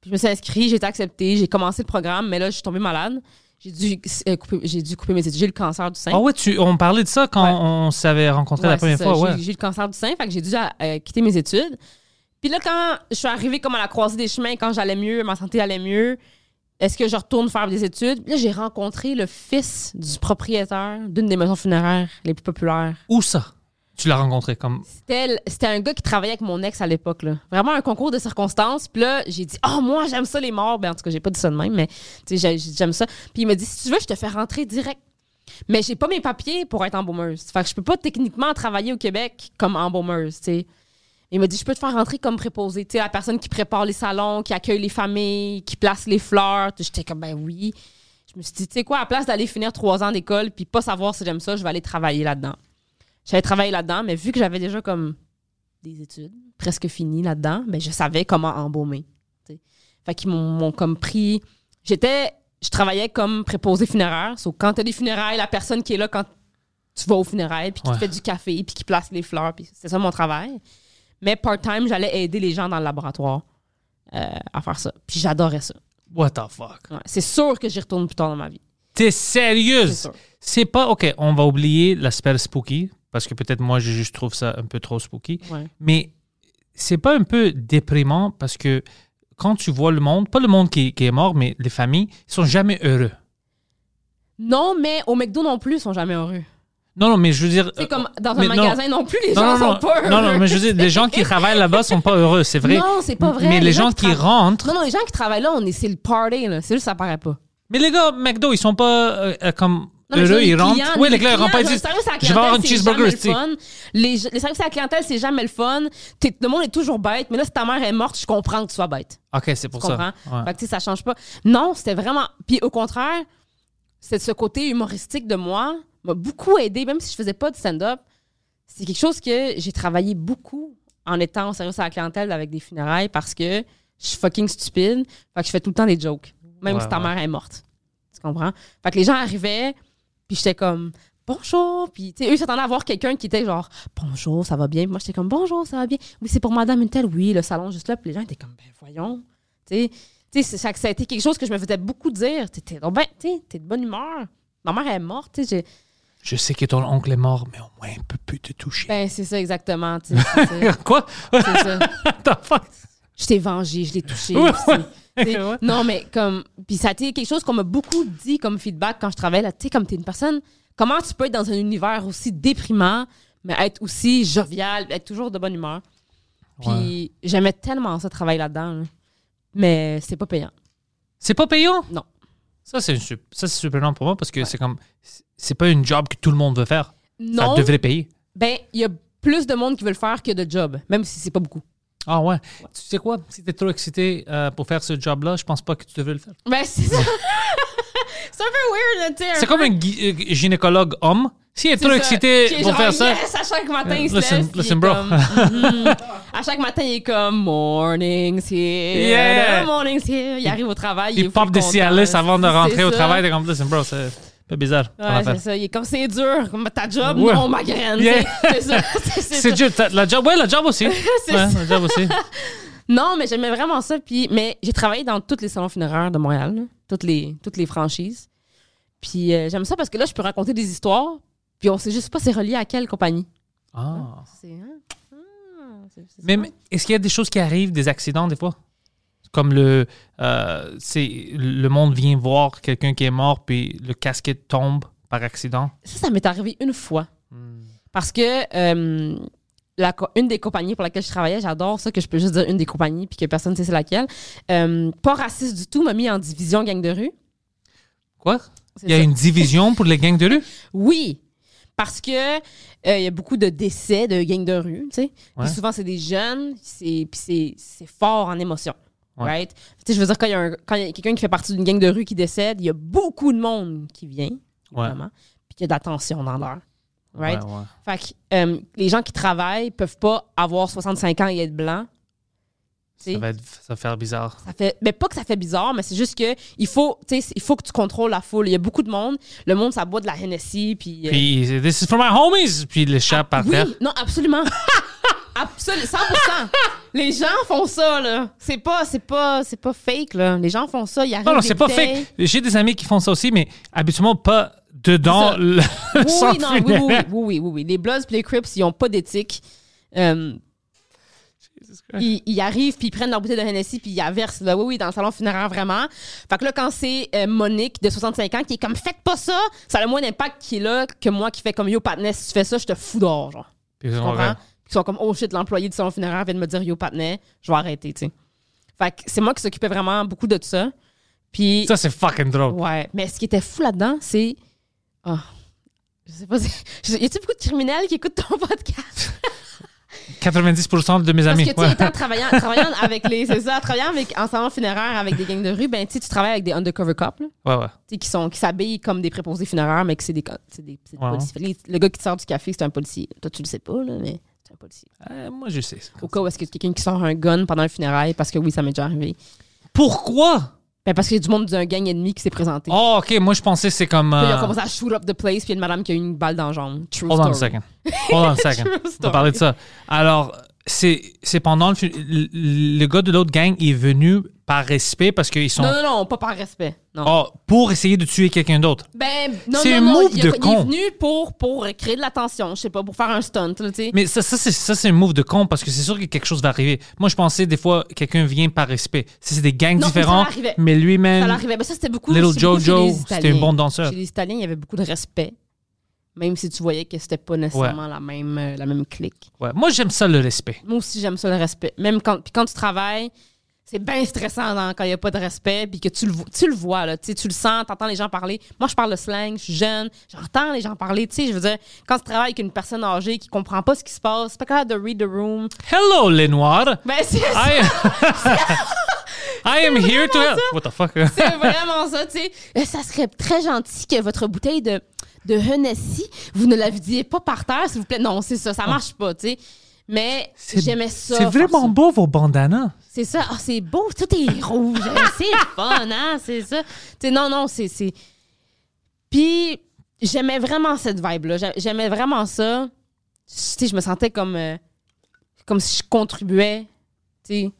Puis je me suis inscrite, j'ai été acceptée, j'ai commencé le programme, mais là, je suis tombée malade. J'ai dû, euh, couper, j'ai dû couper mes études. J'ai le cancer du sein. Ah ouais, tu, on parlait de ça quand Ouais. on s'avait rencontré la première fois. J'ai- Ouais. J'ai le cancer du sein, fait que j'ai dû euh, quitter mes études. Puis là, quand je suis arrivée comme à la croisée des chemins, quand j'allais mieux, ma santé allait mieux, est-ce que je retourne faire des études? Puis là, j'ai rencontré le fils du propriétaire d'une des maisons funéraires les plus populaires. Où ça? Tu l'as rencontré comme? C'était un gars qui travaillait avec mon ex à l'époque. là. Vraiment un concours de circonstances. Puis là, j'ai dit, oh, moi, j'aime ça, les morts. Ben, en tout cas, j'ai pas dit ça de même, mais j'aime ça. Puis il m'a dit, si tu veux, je te fais rentrer direct. Mais j'ai pas mes papiers pour être embaumeuse. Fait que je peux pas techniquement travailler au Québec comme embaumeuse, tu sais. Il m'a dit, je peux te faire rentrer comme préposé. Tu sais, la personne qui prépare les salons, qui accueille les familles, qui place les fleurs. J'étais comme, ben oui. Je me suis dit, tu sais quoi, à place d'aller finir trois ans d'école puis pas savoir si j'aime ça, je vais aller travailler là-dedans. J'allais travailler là-dedans, mais vu que j'avais déjà comme des études presque finies là-dedans, ben je savais comment embaumer. tu sais. Fait qu'ils m'ont comme pris. J'étais. Je travaillais comme préposé funéraire. So, quand t'as des funérailles, la personne qui est là quand tu vas aux funérailles, puis qui te fait du café, puis qui place les fleurs, puis c'est ça mon travail. Mais part-time, j'allais aider les gens dans le laboratoire euh, à faire ça. Puis j'adorais ça. What the fuck? Ouais. C'est sûr que j'y retourne plus tard dans ma vie. T'es sérieuse? C'est pas. OK, on va oublier l'aspect spooky, parce que peut-être moi, je juste trouve ça un peu trop spooky. Ouais. Mais c'est pas un peu déprimant parce que quand tu vois le monde, pas le monde qui, qui est mort, mais les familles, ils sont jamais heureux. Non, mais au McDo non plus, ils sont jamais heureux. Non, non, mais je veux dire. C'est comme dans mais un magasin non, plus, les Non, gens non, sont pas heureux. non, non, mais je veux dire, les gens qui travaillent là-bas sont pas heureux, c'est vrai. Non, c'est pas vrai. Mais les, gens, qui rentrent. Non, non, les gens qui travaillent là, on est, c'est le party, là. C'est juste ça paraît pas. Mais les gars, McDo, ils sont pas euh, euh, comme Non, ils rentrent. oui, les clients, ils rentrent pas, ils disent Je vais avoir une cheeseburger, tu sais. le fun. Les, les services à la clientèle, c'est jamais le fun. T'es- le monde est toujours bête, mais là, si ta mère est morte, je comprends que tu sois bête. Ok, c'est pour Tu ça. comprends? Ouais. Fait que, tu sais, ça change pas. Non, c'était vraiment. Puis au contraire, c'est ce côté humoristique de moi m'a beaucoup aidé, même si je faisais pas de stand-up. C'est quelque chose que j'ai travaillé beaucoup en étant au service à la clientèle avec des funérailles parce que je suis fucking stupide. Fait que je fais tout le temps des jokes, même Ouais, si ta ouais. mère est morte. Tu comprends? Fait que les gens arrivaient, puis j'étais comme bonjour. Puis, tu sais, eux s'attendaient à voir quelqu'un qui était genre bonjour, ça va bien. Puis moi, j'étais comme bonjour, ça va bien. Oui, c'est pour madame une telle. Oui, le salon juste là. Puis les gens étaient comme ben voyons. Tu sais, ça, ça a été quelque chose que je me faisais beaucoup dire. T'es ben, tu sais, t'es de bonne humeur. Ma mère est morte, tu sais. Je sais que ton oncle est mort, mais au moins, il peut plus te toucher. Ben, c'est ça exactement. Quoi? c'est ça. Je t'ai vengé, je l'ai touché. Ouais. Non, mais comme. Puis ça a été quelque chose qu'on m'a beaucoup dit comme feedback quand je travaillais là. Tu sais, comme t'es une personne. Comment tu peux être dans un univers aussi déprimant, mais être aussi jovial, être toujours de bonne humeur? Puis j'aimais tellement ça, travailler là-dedans. là. Mais c'est pas payant. C'est pas payant? Non. Ça, c'est sup- ça, c'est surprenant pour moi parce que c'est comme. C'est pas une job que tout le monde veut faire. Non. Ça devrait payer. Ben, il y a plus de monde qui veut le faire que de job, même si c'est pas beaucoup. Ah ouais. Tu sais quoi? Si t'es trop excité euh, pour faire ce job-là, je pense pas que tu devrais le faire. Ben, c'est ça. c'est un peu weird, tu sais. C'est comme un euh, gynécologue homme. S'il est C'est trop ça. excité est pour genre, faire ça, yes, à chaque matin, il se Listen- lève. il est listen, bro. comme, mhm. À chaque matin, il est comme Morning's here. Yeah. Morning's here. Il arrive au travail. il est pop des. Cialis avant de rentrer au travail. T'es comme, listen, bro, c'est peu bizarre. Ouais, c'est ça. Il est comme c'est dur. Comme ta job, Ouais. non, ma graine. Yeah. C'est ça. Dur. La job, ouais, la job aussi. C'est Ouais, ça. la job aussi. Non, mais j'aimais vraiment ça. Puis, mais j'ai travaillé dans tous les salons funéraires de Montréal, là. toutes, les, toutes les franchises. Puis euh, j'aime ça parce que là, je peux raconter des histoires. Puis on sait juste pas c'est relié à quelle compagnie. Ah. C'est, hein? Ah, mais est-ce qu'il y a des choses qui arrivent, des accidents des fois? Comme le, euh, c'est, le monde vient voir quelqu'un qui est mort, puis le casquette tombe par accident. Ça, ça m'est arrivé une fois. Hmm. Parce que euh, la une des compagnies pour laquelle je travaillais, j'adore ça que je peux juste dire une des compagnies puis que personne ne sait c'est laquelle. euh, pas raciste du tout, m'a mis en division gang de rue. Quoi? C'est Il y a ça. une division pour les gangs de rue? Oui, parce que euh, il y a beaucoup de décès de gangs de rue, tu sais. Ouais. Souvent c'est des jeunes, c'est puis c'est c'est fort en émotion. Ouais. Right? Tu sais, je veux dire, quand il y a, a quelqu'un qui fait partie d'une gang de rue qui décède, il y a beaucoup de monde qui vient, Ouais. évidemment, puis qu'il y a de la tension dans l'air. Right? Ouais, ouais. Fait que euh, les gens qui travaillent peuvent pas avoir 65 ans et être blancs. Ça va, être- ça va faire bizarre. ça fait, mais pas que ça fait bizarre, mais c'est juste que il faut, il faut que tu contrôles la foule. Il y a beaucoup de monde. Le monde, ça boit de la Hennessy, puis. euh, Puis, this is for my homies! Puis il l'échappe par oui, terre. non, absolument. Absolument, 100%. Les gens font ça, là. C'est pas, c'est pas, c'est pas fake, là. Les gens font ça, ils arrivent Non, non, c'est pas fake. J'ai des amis qui font ça aussi, mais habituellement pas dedans le Oui, non, oui, oui, oui, oui, oui, oui. Les Bloods et les Crips, ils ont pas d'éthique. Euh, ils, ils arrivent, puis ils prennent leur bouteille de Hennessy, puis ils la versent, là, oui, oui, dans le salon funéraire, vraiment. Fait que là, quand c'est euh, Monique, de 65 ans, qui est comme, faites pas ça, ça a le moins d'impact qui est là que moi qui fais comme, yo, Patnais, si tu fais ça, je te fous dehors, genre. Puis, Tu comprends? Ils sont comme, oh shit, l'employé du salon funéraire vient de me dire, yo, Patnais, je vais arrêter, tu sais. Fait que c'est moi qui s'occupais vraiment beaucoup de ça. Puis. Ça, c'est fucking drôle. Ouais, mais ce qui était fou là-dedans, c'est. Ah, je sais pas. si- Y a-tu beaucoup de criminels qui écoutent ton podcast? 90% de mes Parce amis. que, tu ouais. sais, étant travaillant, travaillant avec les. C'est ça, travaillant avec, en salon funéraire avec des gangs de rue, ben, tu sais, tu travailles avec des undercover cops, là, tu Ouais, ouais. sais, qui sont qui s'habillent comme des préposés funéraires, mais que c'est des, c'est des, c'est des Ouais. policiers. Le gars qui te sort du café, c'est un policier. Toi, tu le sais pas, là, mais Euh, moi, je sais. Au cas où est-ce que quelqu'un qui sort un gun pendant un funérail, parce que oui, ça m'est déjà arrivé. Pourquoi? Ben, parce qu'il y a du monde d'un gang ennemi qui s'est présenté. Oh, ok. Moi, je pensais que c'est comme. Puis ils ont euh, commencé à shoot up the place, puis il y a une madame qui a eu une balle dans la jambe. True Hold on a story. second. Hold on a second. True On va story. parler de ça. Alors, c'est pendant le, le, le gars de l'autre gang est venu par respect parce qu'ils sont. Non, non, non, pas par respect. Non. Oh, pour essayer de tuer quelqu'un d'autre. Ben, non, C'est un move il, de il con. est venu pour, pour créer de l'attention, je sais pas, pour faire un stunt, là, tu sais. Mais ça, ça c'est ça, un move de con parce que c'est sûr que quelque chose va arriver. Moi, je pensais des fois quelqu'un vient par respect. C'est des gangs Non, mais ça différents, mais Ça lui-même, l'arrivait. Ben, ça, c'était beaucoup. Little Jojo, c'était un bon danseur. Chez les Italiens, il y avait beaucoup de respect. Même si tu voyais que c'était pas nécessairement la, même, euh, la même clique. Ouais. Moi, j'aime ça le respect. Moi aussi, j'aime ça, le respect. Même quand, puis quand tu travailles, c'est bien stressant dans- quand il n'y a pas de respect, puis que tu le, tu le vois, là, tu le sens, tu entends les gens parler. Moi, je parle le slang, je suis jeune, j'entends les gens parler. Tu sais, je veux dire, quand tu travailles avec une personne âgée qui comprend pas ce qui se passe, c'est pas capable de read the room. Hello, les noirs. Ben, c'est I, I am here to help. What the fuck? C'est vraiment ça, tu sais. Euh, Ça serait très gentil que votre bouteille de, de Hennessy, vous ne la vidiez pas par terre, s'il vous plaît. Non, c'est ça, ça marche pas, tu sais. Mais j'aimais ça. C'est vraiment ça. beau, vos bandanas. C'est ça. Ah, c'est beau, tout est rouge. c'est fun, hein, c'est ça. Non, non, c'est. Puis, j'aimais vraiment cette vibe-là. J'a- J'aimais vraiment ça. Je me sentais comme, euh, comme si je contribuais, tu sais,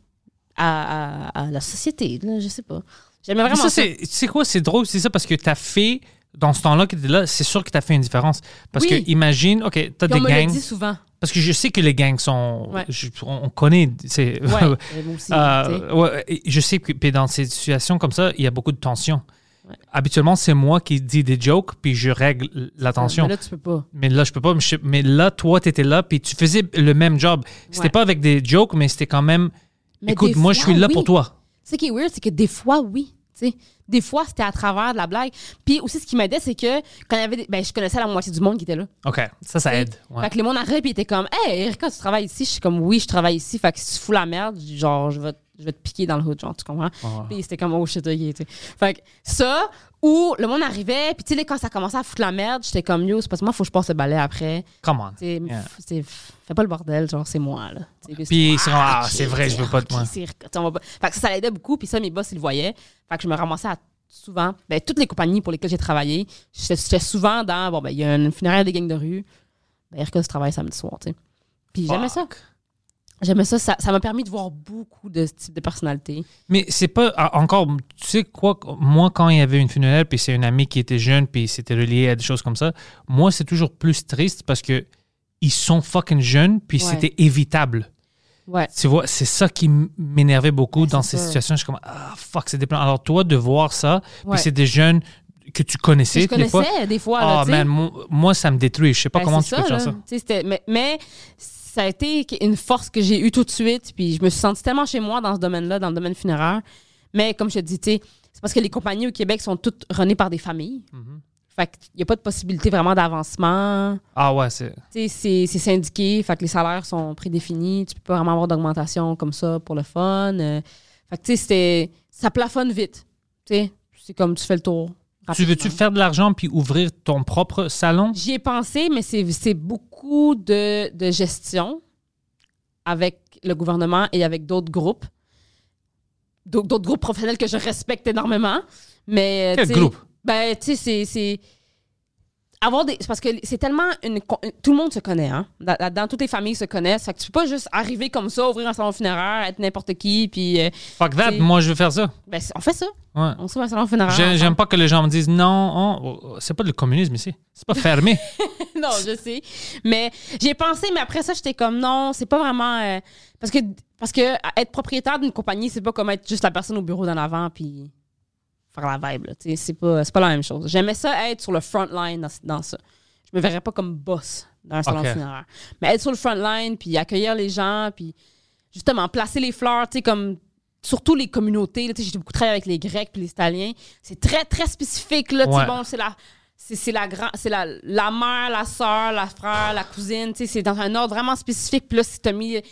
à, à- à la société, là, je sais pas. J'aimais Mais vraiment ça, tu sais quoi, c'est drôle, c'est ça, parce que t'as fait, dans ce temps-là que t'étais là, c'est sûr que t'as fait une différence. Parce Oui. que imagine, OK, t'as Puis des on me gangs. dit souvent. Parce que je sais que les gangs sont. Ouais. je- on, on connaît. C'est, Ouais, euh, tu ouais, je sais que dans ces situations comme ça, il y a beaucoup de tension. Ouais. Habituellement, c'est moi qui dis des jokes, puis je règle la tension. Mais là, tu peux pas. Mais là, je peux pas. Mais, là, toi, tu étais là, puis tu faisais le même job. C'était pas avec des jokes, mais c'était quand même. Mais Écoute, moi, je suis là oui. pour toi. Ce qui est weird, c'est que des fois, oui. Des fois, c'était à travers de la blague. Puis aussi, ce qui m'aidait, c'est que quand il y avait des- ben, je connaissais la moitié du monde qui était là. OK, ça, ça aide. Ouais. Fait que le monde arrive et était comme Hey Erika, tu travailles ici? Je suis comme oui, je travaille ici. Fait que si tu fous la merde, genre je vais, te- je vais te piquer dans le hood, genre, tu comprends? Puis c'était comme oh shit, ok, tu. Fait que ça, ou le monde arrivait, puis tu sais, quand ça commençait à foutre la merde, j'étais comme yo, c'est parce que moi, faut que je passe le balai après. Yeah. f- c'est- fais pas le bordel, genre c'est moi, là. Puis c'est ah, ok, c'est vrai, je veux pas de moi. pas- Fait que ça, ça l'aidait beaucoup, puis ça, mes boss, ils le voyaient. Fait que je me ramassais à souvent, ben, toutes les compagnies pour lesquelles j'ai travaillé, j'étais souvent dans, bon, ben, il y a une funéraire des gangs de rue. Ben, Erika, tu travailles samedi soir, tu sais. Puis j'aimais ça. J'aimais ça. Ça ça m'a permis de voir beaucoup de types de personnalités. Mais c'est pas ah, encore, tu sais quoi, moi quand il y avait une funéraire, puis c'est une amie qui était jeune, puis c'était relié à des choses comme ça, moi c'est toujours plus triste parce que ils sont fucking jeunes, puis Ouais. c'était évitable. Ouais. Tu vois, c'est ça qui m'énervait beaucoup Ouais, dans ces ça. situations. Je suis comme, ah fuck, c'est déplaisant. Alors toi, de voir ça, puis c'est des jeunes que tu connaissais, je des fois. connaissais des fois. là, Ah man, moi, ça me détruit. Je sais pas Ben, comment tu peux faire là. ça. Mais, mais ça a été une force que j'ai eue tout de suite. Puis je me suis sentie tellement chez moi dans ce domaine-là, dans le domaine funéraire. Mais comme je te dis, c'est parce que les compagnies au Québec sont toutes runnées par des familles. Mhm. Fait qu'il n'y a pas de possibilité vraiment d'avancement. Ah ouais, c'est. C'est c'est syndiqué. Fait que les salaires sont prédéfinis. Tu peux pas vraiment avoir d'augmentation comme ça pour le fun. Euh, fait que tu sais, ça plafonne vite. Tu sais, c'est comme tu fais le tour. Tu veux-tu faire de l'argent puis ouvrir ton propre salon? J'y ai pensé, mais c'est beaucoup de, de gestion avec le gouvernement et avec d'autres groupes. D'au- D'autres groupes professionnels que je respecte énormément. Mais, euh, Quel groupe? Ben, tu sais, c'est. Avoir des. parce que c'est tellement une. Tout le monde se connaît, hein. Là- Là-dedans, toutes les familles se connaissent. Fait que tu peux pas juste arriver comme ça, ouvrir un salon funéraire, être n'importe qui, puis. euh, Fuck that, moi je veux faire ça. ben, on fait ça. Ouais. On s'ouvre un salon funéraire. J'ai- J'aime pas que les gens me disent non, oh, oh, c'est pas le communisme ici. C'est pas fermé. non, je sais. Mais j'ai pensé, mais après ça, j'étais comme non, c'est pas vraiment. euh, parce que parce que être propriétaire d'une compagnie, c'est pas comme être juste la personne au bureau d'en avant puis la vibe. C'est pas, pas la même chose. J'aimais ça être sur le front line dans, dans ça. Je me verrais pas comme boss dans un salon Ok. funéraire. Mais être sur le front line, puis accueillir les gens, puis justement placer les fleurs, tu sais, comme surtout les communautés. J'ai beaucoup travaillé avec les Grecs puis les Italiens. C'est très, très spécifique. Là, Ouais. bon, c'est la, c'est la, grand, c'est la, la mère, la soeur, la frère, la cousine. C'est dans un ordre vraiment spécifique. Puis là, si tu as mis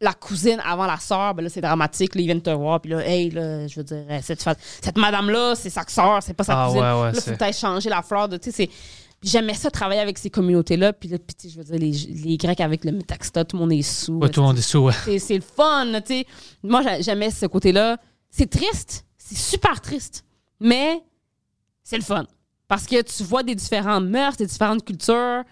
la cousine avant la soeur, ben là, c'est dramatique. Là, ils viennent te voir. Puis là, hey, là, je veux dire, euh, cette, madame-là, c'est sa soeur, c'est pas sa Ah, cousine. ouais, ouais, là, faut tu changer la fleur. de- Tu sais, J'aimais ça travailler avec ces communautés-là. Puis là, puis, je veux dire, les, les Grecs avec le métaxta, tout le monde est sous. Ouais, tout le monde est sous. ouais. C'est le fun, tu sais. Moi, j'a- j'aimais ce côté-là. C'est triste. C'est super triste. Mais c'est le fun. Parce que tu vois des différentes mœurs, des différentes cultures.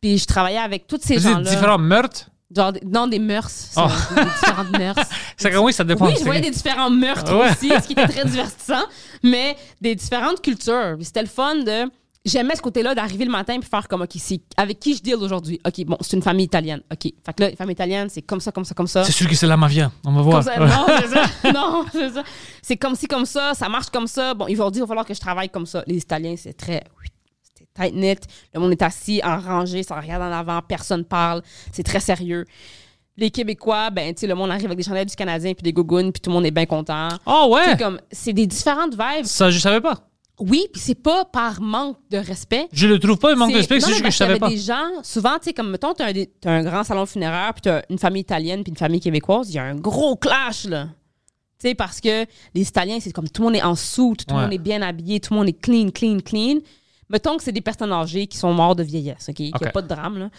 Puis je travaillais avec toutes ces gens-là. différents meurtres? Genre, non, des mœurs. Oh. Des différentes mœurs. Oui, ça dépend. Oui, je voyais des différents meurtres Ouais. aussi, ce qui était très divertissant, mais des différentes cultures. C'était le fun de. J'aimais ce côté-là d'arriver le matin puis faire comme, OK, c'est avec qui je deal aujourd'hui? OK, bon, c'est une famille italienne. OK. Fait que là, famille italienne, c'est comme ça, comme ça, comme ça. C'est sûr que c'est la mafia. On va voir. Ça. Non, c'est ça. Non, c'est ça. C'est comme ci, comme ça, ça marche comme ça. Bon, ils vont dire, il va falloir que je travaille comme ça. Les Italiens, c'est très. Tight knit. Le monde est assis en rangée, ça regarde en avant, personne parle. C'est très sérieux. Les Québécois, ben, tu sais, le monde arrive avec des chandelles du Canadien puis des gougounes, puis tout le monde est bien content. Oh ouais. C'est comme, c'est des différentes vibes. Ça, je savais pas. Oui, puis c'est pas par manque de respect. Je le trouve pas un manque de respect, c'est juste que je savais pas. des gens, souvent, tu sais, comme mettons, t'as un, un grand salon funéraire, puis t'as une famille italienne, puis une famille québécoise, il y a un gros clash, là. Tu sais, parce que les Italiens, c'est comme tout le monde est en sous, tout le Ouais. monde est bien habillé, tout le monde est clean, clean, clean. Mettons que c'est des personnes âgées qui sont mortes de vieillesse, OK? Qu'il n'y a pas de drame, là.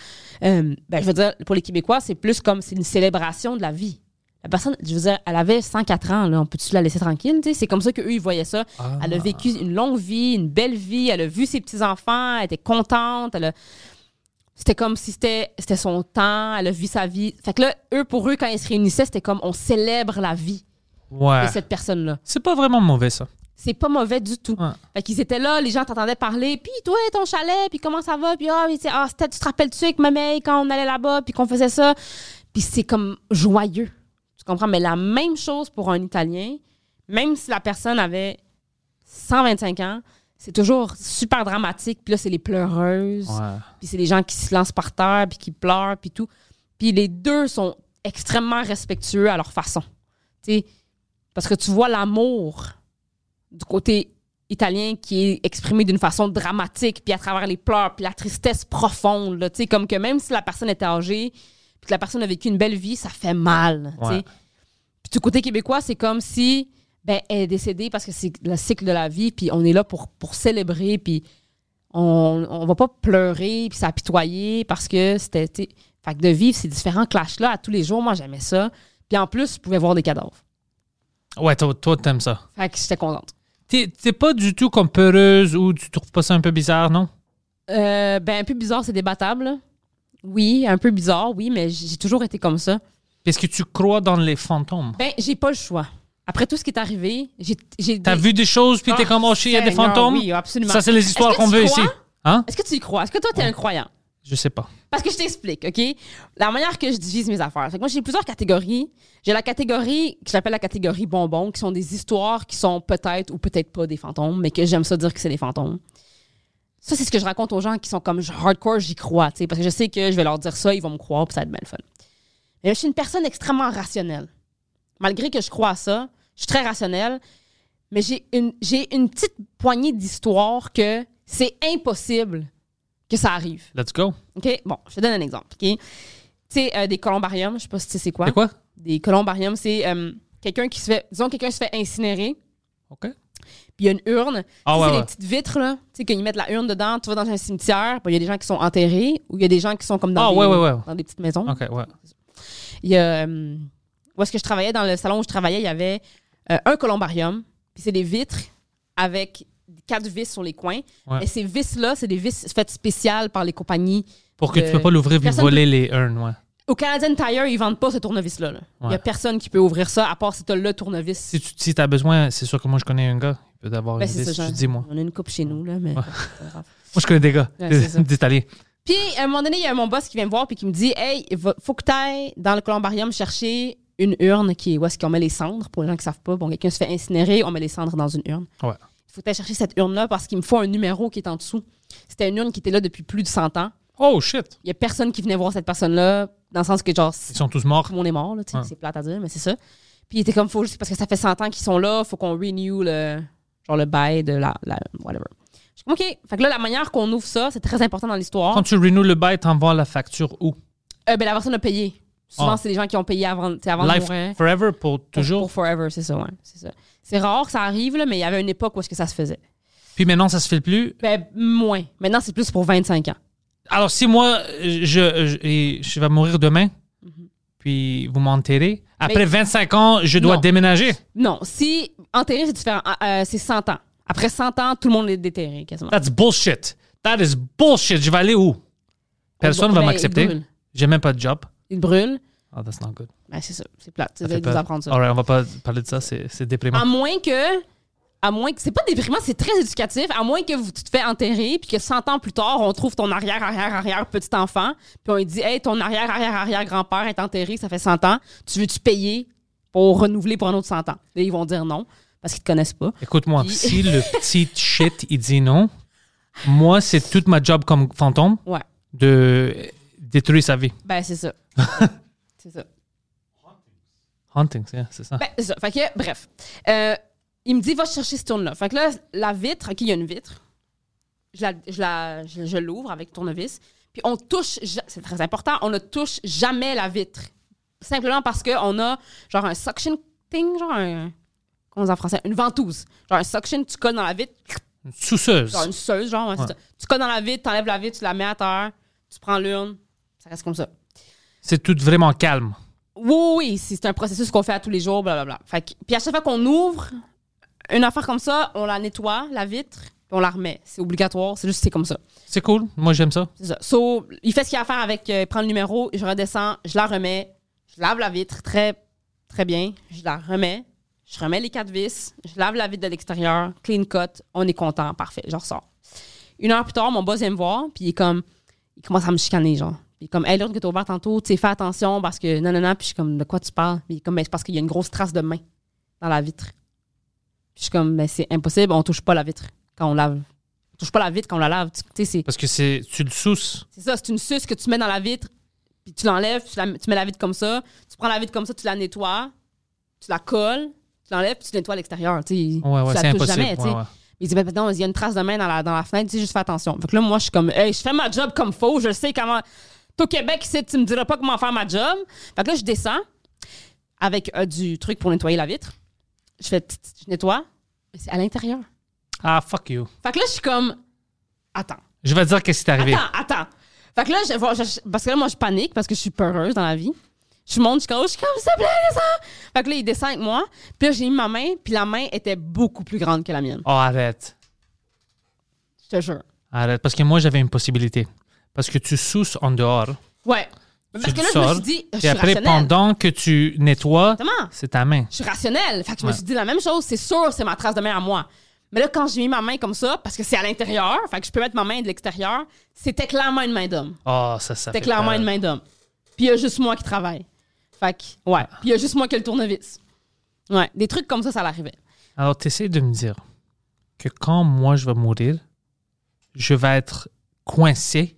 Euh, ben, je veux dire, pour les Québécois, c'est plus comme c'est une célébration de la vie. La personne, je veux dire, elle avait 104 ans, là. On peut-tu la laisser tranquille? C'est comme ça qu'eux, ils voyaient ça. Ah. Elle a vécu une longue vie, une belle vie. Elle a vu ses petits-enfants. Elle était contente. Elle a- C'était comme si c'était c'était son temps. Elle a vu sa vie. Fait que là, eux, pour eux, quand ils se réunissaient, c'était comme on célèbre la vie Ouais. de cette personne-là. C'est pas vraiment mauvais, ça. C'est pas mauvais du tout. Ouais. Fait qu'ils étaient là, les gens t'entendaient parler. Puis toi, ton chalet, puis comment ça va? Puis ah, ah, c'était- tu te rappelles-tu avec ma mère quand on allait là-bas, puis qu'on faisait ça? Puis c'est comme joyeux. Tu comprends? Mais la même chose pour un Italien, même si la personne avait 125 ans, c'est toujours super dramatique. Puis là, c'est les pleureuses. Ouais. Puis c'est les gens qui se lancent par terre, puis qui pleurent, puis tout. Puis les deux sont extrêmement respectueux à leur façon. Tu sais, parce que tu vois l'amour du côté italien qui est exprimé d'une façon dramatique, puis à travers les pleurs, puis la tristesse profonde. Là, comme que même si la personne était âgée, puis que la personne a vécu une belle vie, ça fait mal. Ouais. Puis du côté québécois, c'est comme si ben, elle est décédée parce que c'est le cycle de la vie, puis on est là pour, pour célébrer, puis on, on va pas pleurer, puis s'apitoyer parce que c'était. Fait que de vivre ces différents clashs-là à tous les jours, moi, j'aimais ça. Puis en plus, je pouvais voir des cadavres. Ouais, toi, toi, t'aimes ça. Fait que j'étais contente. T'es pas du tout comme peureuse ou tu trouves pas ça un peu bizarre, non? Euh, ben, un peu bizarre, c'est débattable. là. Oui, un peu bizarre, oui, mais j'ai toujours été comme ça. Est-ce que tu crois dans les fantômes? Ben, j'ai pas le choix. Après tout ce qui est arrivé, j'ai. j'ai T'as vu des choses puis t'es Ah, comme, oh shit, il y a des Seigneur, fantômes? Oui, absolument. Ça, c'est les histoires Est-ce que qu'on tu veut crois? ici. Hein? Est-ce que tu y crois? Est-ce que toi, t'es un croyant? Je sais pas. Parce que je t'explique, OK? La manière que je divise mes affaires. Fait que moi, j'ai plusieurs catégories. J'ai la catégorie que j'appelle la catégorie bonbons, qui sont des histoires qui sont peut-être ou peut-être pas des fantômes, mais que j'aime ça dire que c'est des fantômes. Ça, c'est ce que je raconte aux gens qui sont comme hardcore, j'y crois, tu sais, parce que je sais que je vais leur dire ça, ils vont me croire, puis ça va être bien le fun. Mais je suis une personne extrêmement rationnelle. Malgré que je crois à ça, je suis très rationnelle, mais j'ai une, j'ai une petite poignée d'histoires que c'est impossible que ça arrive. Let's go. OK? Bon, je te donne un exemple. OK? Tu sais, euh, des columbariums, je sais pas si tu sais c'est quoi. C'est quoi? Des columbariums, c'est euh, quelqu'un qui se fait, disons, quelqu'un se fait incinérer, OK. puis il y a une urne. Ah Tu sais, ouais, c'est ouais. les petites vitres, là. Tu sais, qu'ils mettent la urne dedans, tu vas dans un cimetière, il y a des gens qui sont enterrés, ou il y a des gens qui sont comme dans, Ah, des, ouais, dans des petites maisons. OK, ouais. Il y a. euh, où est-ce que je travaillais, dans le salon où je travaillais, il y avait un columbarium, puis c'est des vitres avec quatre vis sur les coins. Ouais. Et ces vis-là, c'est des vis faites spéciales par les compagnies. Pour que de- tu peux pas l'ouvrir Personne voler les urnes, ouais. Au Canadian Tire, ils vendent pas ce tournevis-là. là. Il y Ouais. a personne qui peut ouvrir ça, à part si tu as le tournevis. Si tu si as besoin, c'est sûr que moi, je connais un gars. Il peut avoir Ben, une ça, vis. Je dis moi. On a une coupe chez nous, là, mais. Pas grave. Moi, je connais des gars. D'Italie. Puis, à un moment donné, il y a mon boss qui vient me voir puis qui me dit Hey, faut que tu ailles dans le columbarium chercher une urne qui est où est-ce qu'on met les cendres. Pour les gens qui savent pas, bon, quelqu'un se fait incinérer, on met les cendres dans une urne. Ouais. Faut ailles chercher cette urne-là parce qu'il me faut un numéro qui est en dessous. C'était une urne qui était là depuis plus de 100 ans. Oh, shit. Il y a personne qui venait voir cette personne-là, dans le sens que, genre, Ils sont tous morts. tout le monde est mort, là, Ouais. c'est plate à dire, mais c'est ça. Puis il était comme, faut juste, parce que ça fait 100 ans qu'ils sont là, faut qu'on renew le, genre le bail de la, la- whatever. Je suis comme, OK. Fait que là, la manière qu'on ouvre ça, c'est très important dans l'histoire. Quand tu renews le bail, t'envoies la facture où? Euh, ben, la personne a payé. Souvent, Ah. c'est les gens qui ont payé avant, avant de Life mourir. forever pour Pour- toujours? Pour forever, c'est ça, ouais. C'est ça. C'est rare que ça arrive, là, mais il y avait une époque où est-ce que ça se faisait. Puis maintenant, ça se fait plus? Ben, moins. Maintenant, c'est plus pour 25 ans. Alors, si moi, je, je, vais mourir demain, puis vous m'enterrez, après Mais- 25 ans, je dois Non. déménager? Non, si enterré, c'est différent. Ah, euh, c'est 100 ans. Après 100 ans, tout le monde est déterré, quasiment. That's bullshit. That is bullshit. Je vais aller où? Personne ne va Ben, m'accepter. J'ai même pas de job. Il brûle. Oh, that's not good. Ben, c'est ça. C'est plate. Ça vous apprendre ça. Alright, on va pas parler de ça, c'est déprimant. À moins que. À moins que. C'est pas déprimant, c'est très éducatif. À moins que vous, tu te fais enterrer, puis que 100 ans plus tard, on trouve ton arrière, arrière, arrière petit enfant, puis on lui dit Hey, ton arrière, arrière, arrière grand-père est enterré, ça fait 100 ans. Tu veux-tu payer pour renouveler pour un autre 100 ans? Là, ils vont dire non, parce qu'ils te connaissent pas. Écoute-moi, Puis- si le petit shit, il dit non, moi, c'est toute ma job comme fantôme Ouais. de détruire sa vie. Ben, c'est ça. c'est ça. Hunting, yeah, c'est ça. Ben, c'est ça. Fait que, bref. Euh, il me dit, va chercher ce tourne-là. Fait que là, la vitre, OK, il y a une vitre. Je la- je la- je- je l'ouvre avec tournevis. Puis on touche, c'est très important, on ne touche jamais la vitre. Simplement parce qu'on a genre un suction thing, genre un. Comment on dit en français? Une ventouse. Genre un suction, tu colles dans la vitre, Une Souceuse. genre une suceuse, genre, ouais. Tu colles dans la vitre, t'enlèves la vitre, tu la mets à terre, tu prends l'urne, ça reste comme ça. C'est tout vraiment calme. Oui, oui, c'est un processus qu'on fait à tous les jours, blablabla. Fait que, puis à chaque fois qu'on ouvre une affaire comme ça, on la nettoie, la vitre, puis on la remet. C'est obligatoire, c'est juste que c'est comme ça. C'est cool. Moi, j'aime ça. C'est ça. So, il fait ce qu'il a à faire avec, euh, il prend le numéro, je redescends, je la remets, je lave la vitre très, très bien, je la remets, je remets les quatre vis, je lave la vitre de l'extérieur, clean cut, on est content, parfait, je ressors. Une heure plus tard, mon boss vient me voir, puis il est comme, il commence à me chicaner, genre. Puis comme, hey, l'autre que t'as ouvert tantôt, tu sais, fais attention parce que, non, non, non, puis je suis comme, de quoi tu parles? Puis comme, Ben, c'est parce qu'il y a une grosse trace de main dans la vitre. Puis je suis comme, ben, c'est impossible, on touche pas la vitre quand on lave. On touche pas la vitre quand on la lave. Tu. Parce que c'est tu le sousses. C'est ça, c'est une suce que tu mets dans la vitre, puis tu l'enlèves, tu, la- tu mets la vitre comme ça. Tu prends la vitre comme ça, tu la nettoies, tu la colles, tu l'enlèves, puis tu nettoies à l'extérieur. tu. Ouais, ouais, tu la touches jamais, tu sais. Ouais, ouais. Il dit, ben, non, il y a une trace de main dans la, dans la fenêtre, tu sais, juste fais attention. Fait que là, moi, je suis comme, hey, je fais ma job comme faux, je sais comment. Au Québec, ici, tu me diras pas comment faire ma job. Fait que là, je descends avec euh, du truc pour nettoyer la vitre. Je fais, je nettoie, mais c'est à l'intérieur. Ah, fuck you. Fait que là, je suis comme, attends. Je vais te dire qu'est-ce qui t'est arrivé. Attends, attends. Fait que là, je, parce que là, moi, je panique parce que je suis peureuse dans la vie. Je monte, je suis comme, je suis comme, s'il te plaît, descends. Fait que là, il descend avec moi. Puis là, j'ai mis ma main, puis la main était beaucoup plus grande que la mienne. Oh, arrête. Je te jure. Arrête. Parce que moi, j'avais une possibilité. Parce que tu sousses en dehors. Ouais. Parce Tu que là, le je me sors, suis dit, je Et suis après, rationnelle. pendant que tu nettoies, c'est ta main. Je suis rationnelle. Fait que je me suis dit la même chose. C'est sûr, c'est ma trace de main à moi. Mais là, quand j'ai mis ma main comme ça, parce que c'est à l'intérieur, fait que je peux mettre ma main de l'extérieur, c'était clairement une main d'homme. Oh, ça, ça C'était clairement peur. une main d'homme. Puis il y a juste moi qui travaille. Fait que, ouais. Puis il y a juste moi qui ai le tournevis. Ouais. Des trucs comme ça, ça l'arrivait. Alors, tu essaies de me dire que quand moi, je vais mourir, je vais être coincé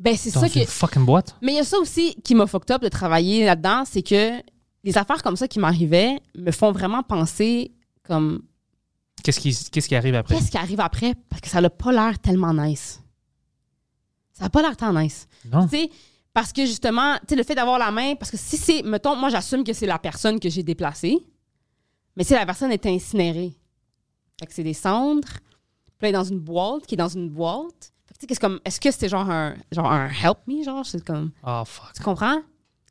Ben, c'est ça que. fucking boîte. Mais il y a ça aussi qui m'a fucked up de travailler là-dedans, c'est que les affaires comme ça qui m'arrivaient me font vraiment penser comme Qu'est-ce qui, qu'est-ce qui arrive après? qu'est-ce qui arrive après? Parce que ça n'a pas l'air tellement nice. Ça n'a pas l'air tant nice. Non. Tu sais, parce que justement, tu sais, le fait d'avoir la main, parce que si c'est, mettons, moi j'assume que c'est la personne que j'ai déplacée, mais si la personne est incinérée, fait que c'est des cendres, puis là, elle est dans une boîte, qui est dans une boîte. Comme, est-ce que c'est genre un, genre un help me, genre, c'est comme, Oh, fuck. tu comprends?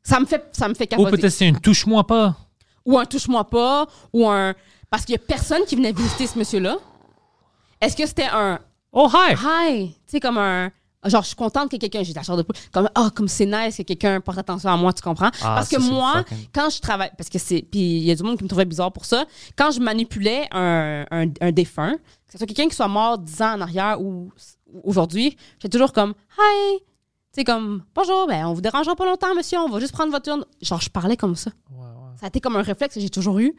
Ça me fait, ça me fait Ou capoter. peut-être c'est une touche-moi pas. Ou un touche-moi pas, ou un, parce qu'il y a personne qui venait visiter ce monsieur-là. Est-ce que c'était un, Oh, hi! Hi! Tu sais, comme un. Genre, je suis contente que quelqu'un. J'ai de la chair de poule. Comme, ah, comme c'est nice que quelqu'un porte attention à moi, tu comprends? Ah, parce que ça, moi, fucking- quand je travaille. Parce que c'est. Puis il y a du monde qui me trouvait bizarre pour ça. Quand je manipulais un, un, un défunt, que ce soit quelqu'un qui soit mort 10 ans en arrière ou ou aujourd'hui, j'étais toujours comme, hi! Tu sais, comme, bonjour, ben, on vous dérangera pas longtemps, monsieur, on va juste prendre votre tourne. Genre, je parlais comme ça. Ça a été comme un réflexe que j'ai toujours eu.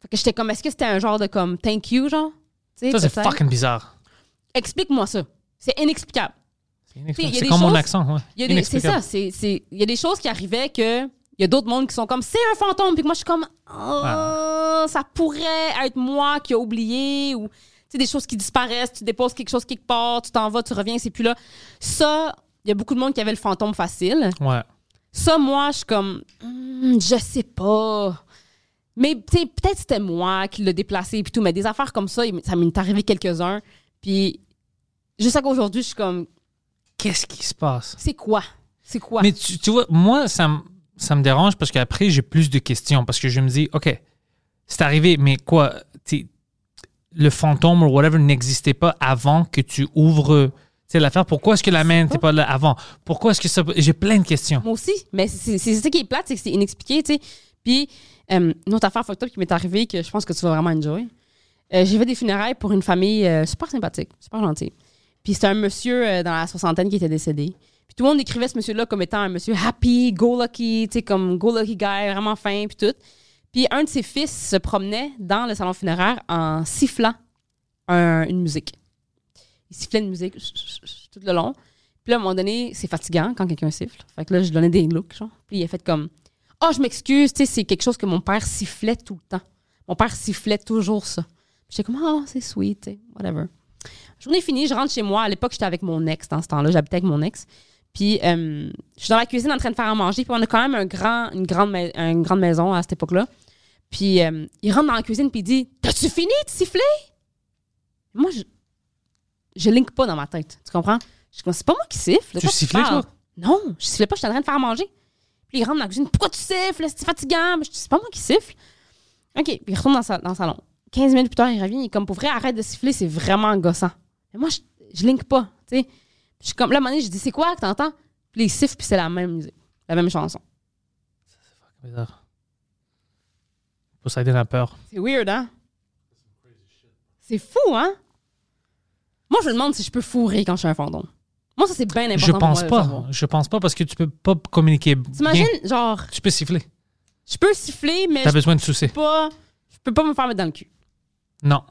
Fait que j'étais comme, est-ce que c'était un genre de comme, thank you, genre? Ça, c'est fucking bizarre. Explique-moi ça. C'est inexplicable. C'est comme mon accent, ouais. C'est ça. Il y a des choses qui arrivaient que. Il y a d'autres mondes qui sont comme c'est un fantôme, puis que moi je suis comme oh, ça pourrait être moi qui a oublié ou sais, des choses qui disparaissent, tu déposes quelque chose quelque part, tu t'en vas, tu reviens, c'est plus là. Ça, il y a beaucoup de monde qui avait le fantôme facile. Ouais. Ça, moi, je suis comme, Hmm, je sais pas. Mais tu sais, peut-être c'était moi qui l'ai déplacé et tout, mais des affaires comme ça, ça m'est arrivé quelques-uns. Puis, juste qu'aujourd'hui, je suis comme, Qu'est-ce qui se passe? c'est quoi? C'est quoi? Mais tu, tu vois, moi, ça, me- ça me dérange parce qu'après, j'ai plus de questions parce que je me dis, OK, c'est arrivé, mais quoi? t'es- Le fantôme ou whatever n'existait pas avant que tu ouvres sais, l'affaire. Pourquoi est-ce que la main n'était pas là avant? Pourquoi est-ce que ça. J'ai plein de questions. Moi aussi. Mais c'est c'est ça qui est plate, c'est que c'est inexpliqué, tu sais. Puis, euh, une autre affaire fucked up qui m'est arrivée que je pense que tu vas vraiment enjoy. Euh, j'ai fait des funérailles pour une famille euh, super sympathique, super gentille. Puis c'était un monsieur euh, dans la soixantaine qui était décédé. Puis tout le monde décrivait ce monsieur-là comme étant un monsieur happy, go-lucky, tu sais, comme go-lucky guy, vraiment fin, puis tout. Puis un de ses fils se promenait dans le salon funéraire en sifflant un- une musique. Il sifflait une musique tout le long. Puis là, à un moment donné, c'est fatigant quand quelqu'un siffle. Fait que là, je donnais des looks, genre. Puis il a fait comme Ah, je m'excuse, tu sais, c'est quelque chose que mon père sifflait tout le temps. Mon père sifflait toujours ça. J'étais comme Ah, c'est sweet, tu sais, whatever. Journée finie, je rentre chez moi. À l'époque, j'étais avec mon ex dans ce temps-là. J'habitais avec mon ex. Puis euh, je suis dans la cuisine en train de faire à manger. Puis on a quand même un grand, une, grande une grande maison à cette époque-là. Puis euh, il rentre dans la cuisine puis il dit T'as-tu fini de siffler? Moi, je, je link pas dans ma tête. Tu comprends? Je suis comme C'est pas moi qui siffle. Tu sifflais, toi? Non, je sifflais pas. J'étais en train de faire manger. Puis il rentre dans la cuisine Pourquoi tu siffles? C'est fatigant. Mais je dis C'est pas moi qui siffle. OK. Puis il retourne dans, sa- dans le salon. 15 minutes plus tard, il revient. Il est comme Pour vrai, arrête de siffler. C'est vraiment gossant. Mais moi, je, je link pas. Tu sais Je suis comme Là, à un moment donné, je dis C'est quoi que t'entends? Puis il siffle, puis c'est la même musique. La même chanson. Bizarre. Poseidon a peur. C'est weird, hein? C'est fou, hein? Moi, je me demande si je peux fourrer quand je suis un fantôme. Moi, ça, c'est bien important Je pour pense moi pas. savoir. Je pense pas parce que tu peux pas communiquer. T'imagines, genre, Tu peux siffler. je peux siffler, mais T'as je besoin de peux pas, je peux pas me faire mettre dans le cul. Non.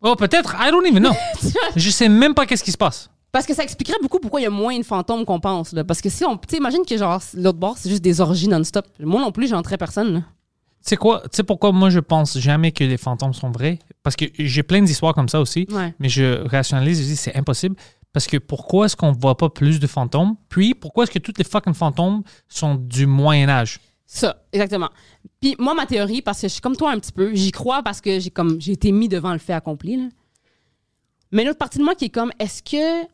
Oh, peut-être? I don't even know. je sais même pas qu'est-ce qui se passe. Parce que ça expliquerait beaucoup pourquoi il y a moins de fantômes qu'on pense. Là. Parce que si on. Tu sais, imagine que, genre, l'autre bord, c'est juste des orgies non-stop. Moi non plus, j'entrais personne. là. Tu sais quoi? Tu sais pourquoi moi je pense jamais que les fantômes sont vrais? Parce que j'ai plein d'histoires comme ça aussi. Ouais. Mais je rationalise, je dis c'est impossible. Parce que pourquoi est-ce qu'on voit pas plus de fantômes? Puis pourquoi est-ce que tous les fucking fantômes sont du Moyen-Âge? Ça, exactement. Puis moi, ma théorie, parce que je suis comme toi un petit peu, j'y crois parce que j'ai comme j'ai été mis devant le fait accompli. Là. Mais une autre partie de moi qui est comme, est-ce que.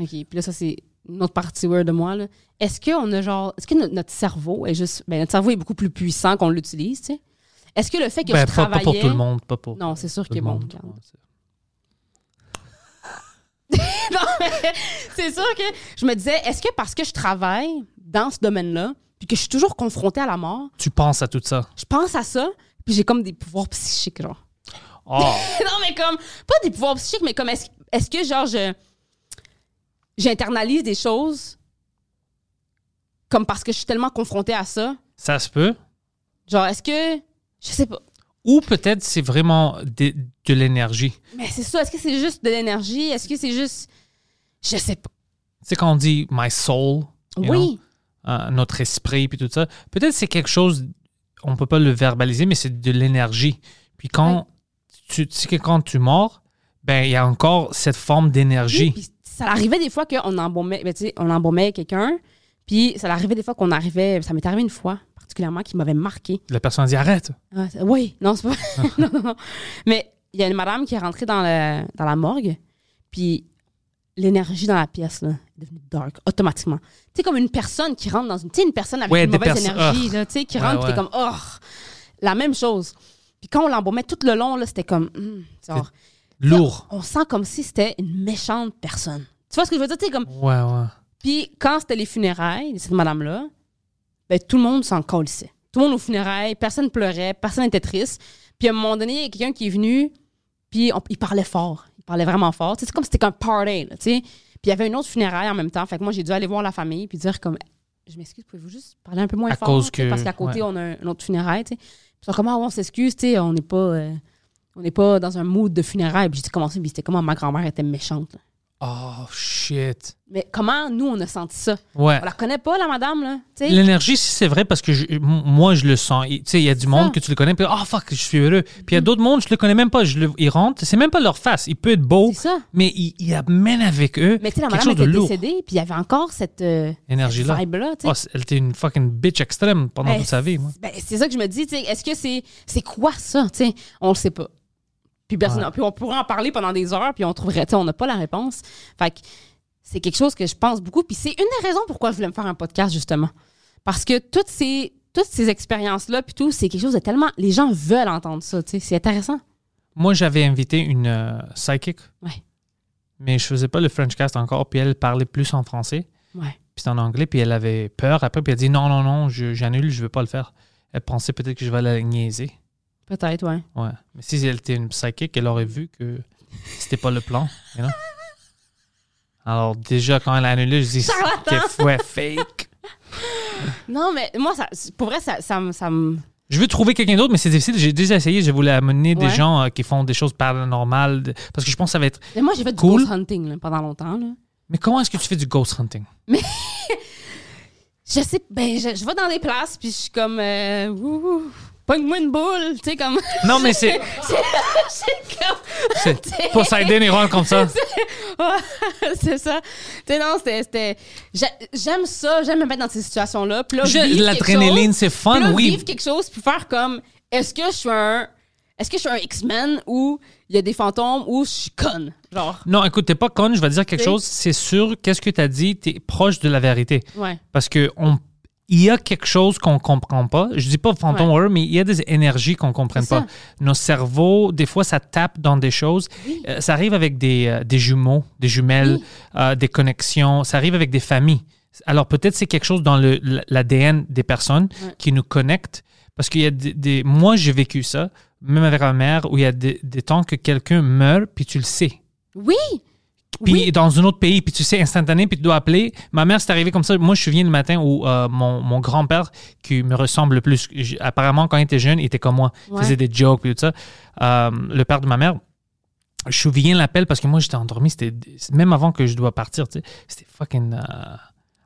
OK, puis là, ça, c'est une autre partie de moi. là. Est-ce qu'on a genre. Est-ce que notre, notre cerveau est juste. Ben, notre cerveau est beaucoup plus puissant qu'on l'utilise, tu sais? Est-ce que le fait que Ben, je pas, pas pour tout le monde, pas pour Non, c'est sûr qu'il est bon. Non, mais c'est sûr que je me disais, est-ce que parce que je travaille dans ce domaine-là, puis que je suis toujours confrontée à la mort, Tu penses à tout ça. je pense à ça, puis j'ai comme des pouvoirs psychiques, genre. Oh, non, mais comme, pas des pouvoirs psychiques, mais comme, est-ce est-ce que, genre, je. J'internalise des choses comme parce que je suis tellement confrontée à ça. ça se peut. Genre, est-ce que. Je sais pas. Ou peut-être c'est vraiment de, de l'énergie. Mais c'est ça. Est-ce que c'est juste de l'énergie? Est-ce que c'est juste. Je sais pas. Sais, quand on dit my soul, know, Oui. euh, notre esprit, puis tout ça, peut-être c'est quelque chose, on peut pas le verbaliser, mais c'est de l'énergie. Puis quand tu, tu sais que quand tu mords, ben il y a encore cette forme d'énergie. Ça arrivait des fois qu'on embaumait, ben, tu sais, on embaumait quelqu'un, puis ça arrivait des fois qu'on arrivait, ça m'est arrivé une fois particulièrement qui m'avait marqué. La personne dit arrête. Ah, oui, non, c'est pas non, non, non. Mais il y a une madame qui est rentrée dans, le- dans la morgue, puis l'énergie dans la pièce là, est devenue dark automatiquement. Tu sais, comme une personne qui rentre dans une. Tu sais, une personne avec Ouais, une mauvaise énergie, là, tu sais, qui Ouais, rentre, puis t'es ouais. comme, oh, la même chose. Puis quand on l'embaumait tout le long, là, c'était comme, hum, Lourd. on sent comme si c'était une méchante personne. Tu vois ce que je veux dire? Tu sais, comme, Ouais, ouais. puis quand c'était les funérailles de cette madame-là, ben, tout le monde s'en colissait. Tout le monde aux funérailles, personne pleurait, personne n'était triste. Puis à un moment donné, il y a quelqu'un qui est venu, puis on- il parlait fort. Il parlait vraiment fort. C'est comme si c'était un party, là, tu sais. Puis il y avait une autre funéraille en même temps. Fait que moi, j'ai dû aller voir la famille puis dire comme, je m'excuse, pouvez-vous juste parler un peu moins À fort? cause que- Parce qu'à côté, ouais. on a un, une autre funéraille, tu sais. Puis ils sont comme, ah, on s'excuse, tu sais, on n'est pas... euh, on n'est pas dans un mood de funérailles. Puis j'ai commencé, puis c'était comment ma grand-mère était méchante. là. Oh, shit. Mais comment nous, on a senti ça? Ouais. On la connaît pas, la madame, là? Tu sais? L'énergie, si c'est vrai, parce que je- m- moi, je le sens. Il- Tu sais, il y a du monde que tu le connais, puis ah, fuck, je suis heureux. Puis il y a d'autres mondes, je le connais même pas. Je le, ils rentrent, c'est même pas leur face. Il peut être beau, C'est ça. mais il, il amène avec eux Mais tu sais, la quelque madame chose de était lourd. décédée, puis il y avait encore cette, euh, Énergie-là. cette vibe-là, tu sais. Oh, c'est- elle était une fucking bitch extrême pendant Ben, toute sa vie, moi. Ben, c'est ça que je me dis, tu sais, est-ce que c'est c'est quoi ça, tu sais, on le sait pas. Puis, personne, Ouais. puis on pourrait en parler pendant des heures, puis on trouverait, tu sais, on n'a pas la réponse. Fait que c'est quelque chose que je pense beaucoup, puis c'est une des raisons pourquoi je voulais me faire un podcast justement, parce que toutes ces toutes ces expériences-là, puis tout, c'est quelque chose de tellement, les gens veulent entendre ça, tu sais, c'est intéressant. Moi, j'avais invité une euh, psychic, Ouais. mais je faisais pas le Frenchcast encore, puis elle parlait plus en français, Ouais. puis en anglais, puis elle avait peur après, puis elle a dit non, non, non, je- j'annule, je veux pas le faire. Elle pensait peut-être que je vais la niaiser. Peut-être, ouais. Ouais. Mais si elle était une psychic, elle aurait vu que c'était pas le plan. you know? Alors, déjà, quand elle a annulé, je dis c'était ouais, fake. Non, mais moi, ça, pour vrai, ça, ça, me- ça me. Je veux trouver quelqu'un d'autre, mais c'est difficile. J'ai déjà essayé. Je voulais amener des gens euh, qui font des choses paranormales. de- Parce que je pense que ça va être. Mais moi, j'ai fait Cool. du ghost hunting là, pendant longtemps. Là. Mais comment est-ce que tu fais du ghost hunting? Je sais, ben, je, je vais dans des places, puis je suis comme, euh, ouh, pogne-moi une boule, tu sais, comme. Non, mais c'est. c'est comme. c'est Poseidon, il rentre comme ça. C'est ça. Tu sais, non, c'était. c'était- j'ai- J'aime ça, j'aime me mettre dans ces situations-là. Puis là, Je- vivre L'adrénaline, quelque chose, c'est puis fun, là, oui. vivre quelque chose, puis faire comme, est-ce que je suis un. Est-ce que je suis un X-Men où il y a des fantômes ou je suis conne? Genre? Non, écoute, t'es pas conne. Je vais te dire quelque chose. C'est sûr, qu'est-ce que tu as dit, t'es proche de la vérité. Ouais. Parce que on, il y a quelque chose qu'on comprend pas. Je dis pas fantôme Ouais. mais il y a des énergies qu'on comprenne C'est pas. Nos cerveaux, des fois, ça tape dans des choses. Euh, ça arrive avec des, euh, des jumeaux, des jumelles, Oui. euh, des connexions. Ça arrive avec des familles. Alors peut-être c'est quelque chose dans l'ADN des personnes Ouais. qui nous connecte. Parce qu'il y a des, des- moi j'ai vécu ça, même avec ma mère, où il y a des, des temps que quelqu'un meurt puis tu le sais Oui! Puis Oui. dans un autre pays, puis tu sais, instantané, puis tu dois appeler. Ma mère, c'est arrivé comme ça. Moi, je me souviens le matin où euh, mon, mon grand-père, qui me ressemble le plus, apparemment, quand il était jeune, il était comme moi. Il faisait des jokes, puis tout ça. Euh, le père de ma mère, je me souviens l'appel parce que moi, j'étais endormi. C'était même avant que je dois partir, tu sais. C'était fucking. euh,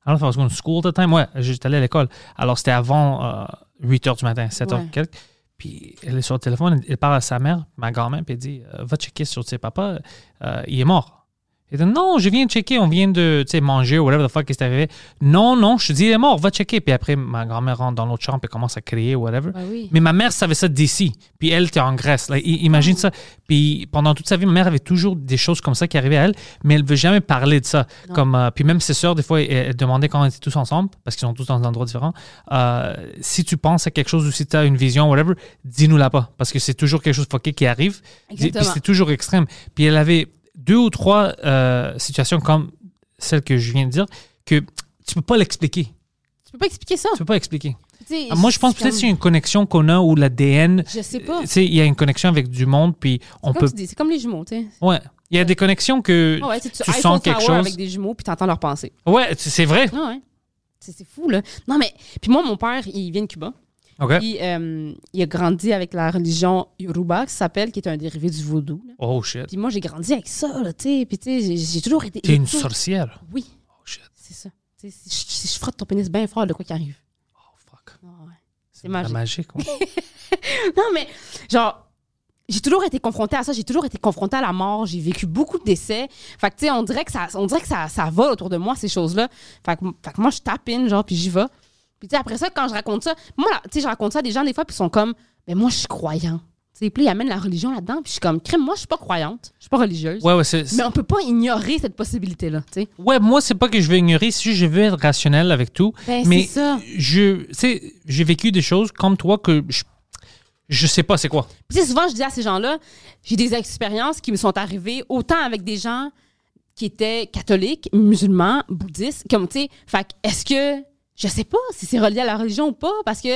I don't know if I was going to school at the time. Ouais, j'étais allé à l'école. Alors, c'était avant euh, 8 h du matin, 7 h Ouais. quelques. Puis elle est sur le téléphone, elle parle à sa mère, ma grand-mère, puis elle dit euh, Va checker sur ses papas, euh, il est mort. Il dit Non, je viens de checker, on vient de tu sais, manger ou whatever the fuck qui est arrivé. Non, non, je te dis, il est mort, va checker. Puis après, ma grand-mère rentre dans l'autre chambre et commence à crier ou whatever. Ben oui. Mais ma mère savait ça d'ici. Puis elle était en Grèce. Imagine ça. Puis pendant toute sa vie, ma mère avait toujours des choses comme ça qui arrivaient à elle, mais elle ne veut jamais parler de ça. Non. Comme, euh, puis même ses sœurs, des fois, elles, elles demandaient quand on était tous ensemble, parce qu'ils sont tous dans des endroits différents, euh, si tu penses à quelque chose ou si tu as une vision, whatever, dis-nous là pas. Parce que c'est toujours quelque chose de fucké qui arrive. Puis Exactement. c'est toujours extrême. Puis elle avait deux ou trois euh, situations comme celle que je viens de dire que tu peux pas l'expliquer. Tu peux pas expliquer ça. Tu peux pas expliquer. Tu Ah, Moi, je pense peut-être comme- c'est une connexion qu'on a ou l'ADN. Je sais pas. Tu il y a une connexion avec du monde, puis on Comme peut. tu c'est comme les jumeaux, tu sais. Ouais. Il y a des connexions que. Ah ouais, tu, tu, tu sens quelque chose. avec des jumeaux, puis t'entends leurs pensées. Ouais, c'est vrai. Ah ouais. C'est fou, là. Non, mais. Puis moi, mon père, il vient de Cuba. OK. Puis euh, il a grandi avec la religion Yoruba, qui s'appelle, qui est un dérivé du vaudou. là. Oh shit. Puis moi, j'ai grandi avec ça, là, tu sais. Puis tu sais, j'ai- j'ai toujours été. T'es une sorcière. Oui, Oh shit. c'est ça. Tu sais, si je, si je frotte ton pénis bien fort, de quoi qu'il arrive. Oh fuck. Ah ouais. C'est La magique. magique. ouais. Non, mais genre, j'ai toujours été confrontée à ça. J'ai toujours été confrontée à la mort. J'ai vécu beaucoup de décès. Fait que, tu sais, on dirait que ça, on dirait que ça, ça vole autour de moi, ces choses-là. Fait que, fait que moi, je tape in, genre, puis j'y vais. Puis, après ça, quand je raconte ça, moi, tu sais, je raconte ça à des gens, des fois, puis ils sont comme, mais moi, je suis croyant. Tu sais, puis ils amènent la religion là-dedans, puis je suis comme, crème, moi, je suis pas croyante. Je suis pas religieuse. Ouais, ouais, c'est. Mais on peut pas ignorer cette possibilité-là, tu sais. Ouais, moi, c'est pas que je veux ignorer, c'est juste que je veux être rationnel avec tout. Ben, mais c'est ça. je, tu sais, j'ai vécu des choses comme toi que je, je sais pas c'est quoi. Puis souvent, je dis à ces gens-là, j'ai des expériences qui me sont arrivées autant avec des gens qui étaient catholiques, musulmans, bouddhistes, comme, tu sais, fait est-ce que, je sais pas si c'est relié à la religion ou pas, parce que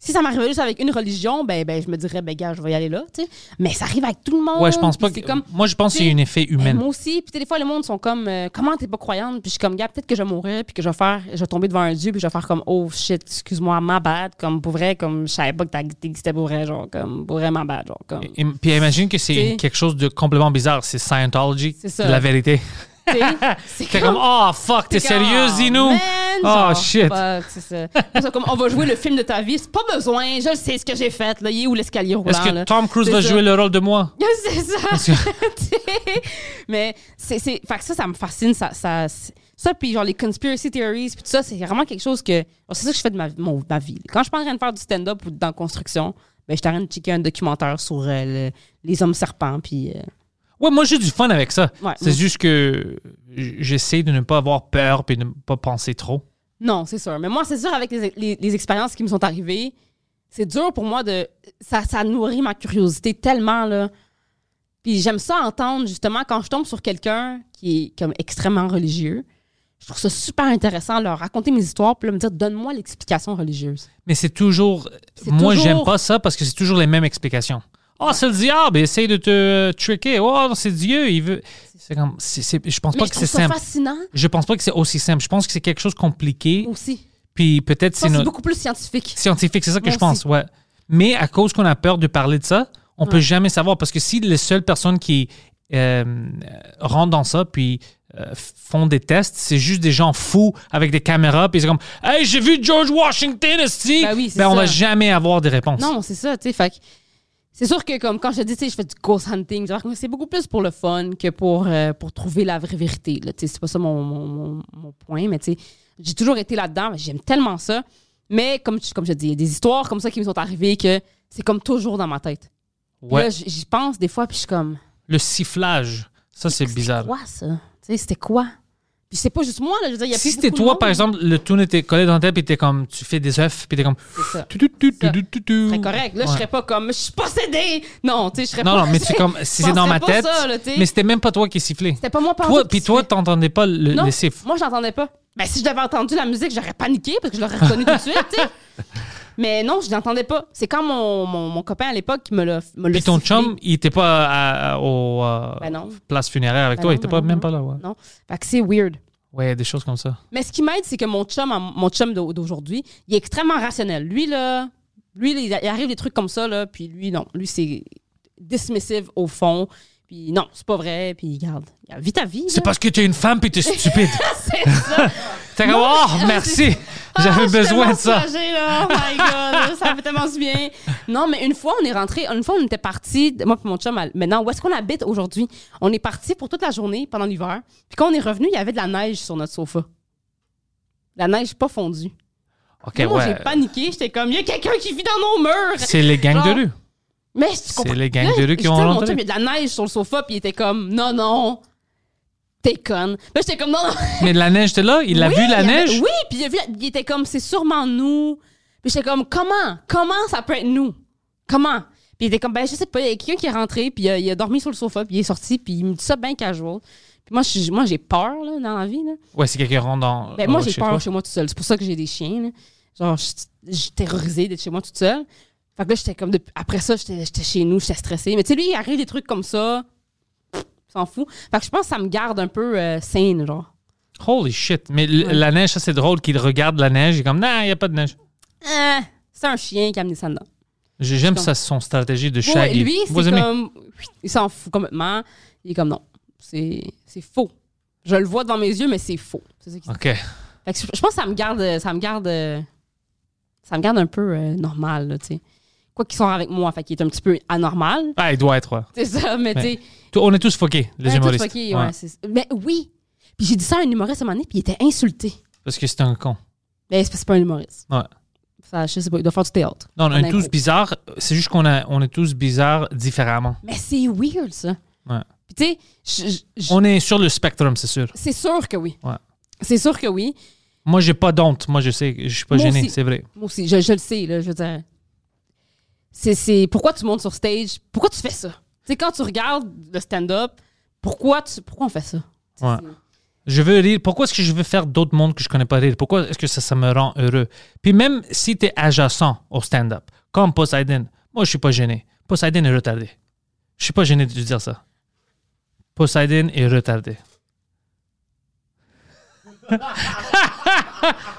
si ça m'arrivait juste avec une religion, ben, ben je me dirais, ben, gars, je vais y aller là, tu sais. Mais ça arrive avec tout le monde. Ouais, je pense pas que. comme, moi, je pense que c'est un effet humain. moi aussi. Puis des fois, le monde sont comme, euh, comment t'es pas croyante? Puis je suis comme, gars, peut-être que je vais mourir, puis que je vais faire, je vais tomber devant un Dieu, puis je vais faire comme, oh shit, excuse-moi, ma bad, comme pour vrai, comme je savais pas que t'existais pour vrai, genre, comme pour vrai, ma bad, genre, comme. Et- puis imagine que c'est quelque chose de complètement bizarre. C'est Scientology. C'est ça. C'est la vérité. T'es comme, oh fuck, t'es oh, Zino? Oh genre, shit. c'est ça. Comme, on va jouer le film de ta vie. C'est pas besoin. Je sais ce que j'ai fait. Là. Il est où l'escalier roulant? Est-ce que? Tom Cruise va jouer le rôle de moi? c'est ça. Mais c'est, c'est, fait que ça, ça me fascine. Ça, ça, ça, puis genre les conspiracy theories, puis tout ça, c'est vraiment quelque chose que. C'est ça que je fais de ma, mon- ma vie. Quand je suis en train de faire du stand-up ou dans construction, ben, je suis en train de checker un documentaire sur euh, le- les hommes serpents, puis. euh, Ouais, moi j'ai du fun avec ça. Ouais, c'est juste que j'essaie de ne pas avoir peur et de ne pas penser trop. Non, c'est sûr. Mais moi, c'est sûr, avec les, les- les expériences qui me sont arrivées, c'est dur pour moi de. Ça, ça nourrit ma curiosité tellement, là. Puis j'aime ça entendre, justement, quand je tombe sur quelqu'un qui est comme extrêmement religieux, je trouve ça super intéressant, leur raconter mes histoires, puis là, me dire, donne-moi l'explication religieuse. Mais c'est toujours. Moi, toujours- j'aime pas ça parce que c'est toujours les mêmes explications. Oh, c'est le diable, essaye de te euh, tricker. Oh, c'est Dieu, il veut. C'est comme. c'est- c'est- je pense Mais pas je que c'est simple. fascinant Je pense pas que c'est aussi simple. Je pense que c'est quelque chose de compliqué. aussi. Puis peut-être c'est c'est notre beaucoup plus scientifique. scientifique, c'est ça que Moi je pense, ouais. Mais à cause qu'on a peur de parler de ça, on peut jamais savoir parce que si les seules personnes qui euh, rentrent dans ça puis euh, font des tests, c'est juste des gens fous avec des caméras puis c'est comme "Hey, j'ai vu George Washington ici." Ben oui, c'est on ça. va jamais avoir des réponses. Non, c'est ça, tu sais. Fait que c'est sûr que, comme quand je te dis, tu sais, je fais du ghost hunting, c'est beaucoup plus pour le fun que pour, euh, pour trouver la vraie vérité. là. Tu sais, C'est pas ça mon, mon, mon- mon point, mais tu sais, j'ai toujours été là-dedans. J'aime tellement ça. Mais comme, tu- comme je te dis, il y a des histoires comme ça qui me sont arrivées que c'est comme toujours dans ma tête. Ouais. J'y pense des fois, puis je suis comme. Le sifflage, ça c'est bizarre. C'était quoi, ça? Tu sais, c'était quoi? Puis c'est pas juste moi, là. Je veux dire, y a Si c'était toi, par exemple, le tourne était collé dans ta tête, puis t'es comme, tu fais des œufs, puis t'es comme, C'est ça. tu, tu, tu, Ça. tu, tu, tu. C'est correct. Là, je serais pas comme, je suis possédée! Non, tu sais, je serais Non, pas. non, mais c'est comme, si c'est dans ma tête, pas tu mais c'était même pas toi qui sifflais. C'était pas moi par Toi, puis toi, t'entendais pas le, Non, siffles. moi, je l'entendais pas. Ben, si j'avais entendu la musique, j'aurais paniqué parce que je l'aurais reconnu tout de suite, tu sais. Mais non, je l'entendais pas. C'est quand mon, mon, mon copain à l'époque qui me l'a Puis ton sifflé. chum, il était pas à, à- au euh, Ben non. place funéraire avec Ben toi, non, il était ben pas non, même non. pas là. Ouais, Non. Fait que c'est weird. ouais des choses comme ça. Mais ce qui m'aide, c'est que mon chum, mon chum d'au- d'aujourd'hui, il est extrêmement rationnel. Lui, là, lui, il il arrive des trucs comme ça, là, puis lui, non. Lui, c'est dismissive au fond. Puis non, c'est pas vrai. Puis garde, garde, vis ta vie. C'est parce que tu es une femme puis tu es stupide. C'est ça. T'es comme, oh, merci, Ah, j'avais besoin de ça. là. Oh my God, ça fait tellement du bien. Non, mais une fois, on est rentré, une fois, on était parti, moi et mon chum, maintenant, où est-ce qu'on habite aujourd'hui? On est parti pour toute la journée pendant l'hiver. Puis quand on est revenu, il y avait de la neige sur notre sofa. La neige pas fondue. Ok, moi, j'ai ouais. paniqué. J'étais comme, il y a quelqu'un qui vit dans nos murs. C'est les gangs Genre, de rue. Mais tu C'est les gangs Là, de rue qui ont mon chum, il y a de la neige sur le sofa, puis il était comme, non, non, t'es conne. Là, j'étais comme, non, non. Mais de la neige, t'es là? Il a Oui, vu la il avait- neige? oui, puis il, a vu, il était comme, c'est sûrement nous. Puis j'étais comme, comment? Comment ça peut être nous? Comment? Puis il était comme, ben, je sais pas, il y a quelqu'un qui est rentré, puis il a, il a dormi sur le sofa, puis il est sorti, puis il me dit ça bien casual. Puis moi, je suis- moi j'ai peur, là, dans la vie, là. Ouais, c'est quelqu'un rentre dans. Ben, moi, j'ai chez peur toi. chez moi toute seule. C'est pour ça que j'ai des chiens, là. Genre, je je suis terrorisée d'être chez moi toute seule. Fait que là, j'étais comme, après ça, j'étais j'étais chez nous, j'étais stressée. Mais tu sais, lui, il arrive des trucs comme ça, s'en fout. Fait que je pense que ça me garde un peu euh, saine, genre. Holy shit. Mais Ouais. la neige, ça, c'est drôle qu'il regarde la neige. Il est comme, non, il n'y a pas de neige. Euh, c'est un chien qui a amené ça dedans. J'ai- J'aime ça, son stratégie de shaggy. lui, c'est comme. Il s'en fout complètement. Il est comme non. C'est faux. Je le vois devant mes yeux, mais c'est faux. C'est ça. OK. Fait que je pense que ça me garde. Ça me garde. Ça me garde un peu euh, normal, tu sais. Quoi qu'il soit avec moi, fait qu'il est un petit peu anormal. Ah, il doit être, ouais. C'est ça, mais tu Ouais. sais. On est tous foqués, les humoristes. fucké, Ouais. ouais, c'est- mais oui. Puis j'ai dit ça à un humoriste à un moment donné, puis il était insulté. Parce que c'est un con. Mais c'est que c'est pas un humoriste. Ouais. Ça, je sais pas, il doit faire du théâtre. Non, on est tous bizarres. C'est juste qu'on a- on est tous bizarres différemment. Mais c'est weird, ça. Ouais. Puis tu sais, On est sur le spectrum, c'est sûr. c'est sûr que oui. Ouais. C'est sûr que oui. Moi, j'ai pas d'honte. Moi, je sais, je suis pas Moi gêné, aussi. c'est vrai. Moi aussi, je, je le sais, là, je veux dire. C'est, c'est pourquoi tu montes sur stage, pourquoi tu fais ça? Sais, quand tu regardes le stand-up, pourquoi, tu, pourquoi on fait ça? Ouais. Je veux rire. Pourquoi est-ce que je veux faire d'autres mondes que je connais pas rire? Pourquoi est-ce que ça, ça me rend heureux? Puis même si tu es adjacent au stand-up, comme Poseidon, moi, je suis pas gêné. Poseidon est retardé. Je suis pas gêné de dire ça. Poseidon est retardé.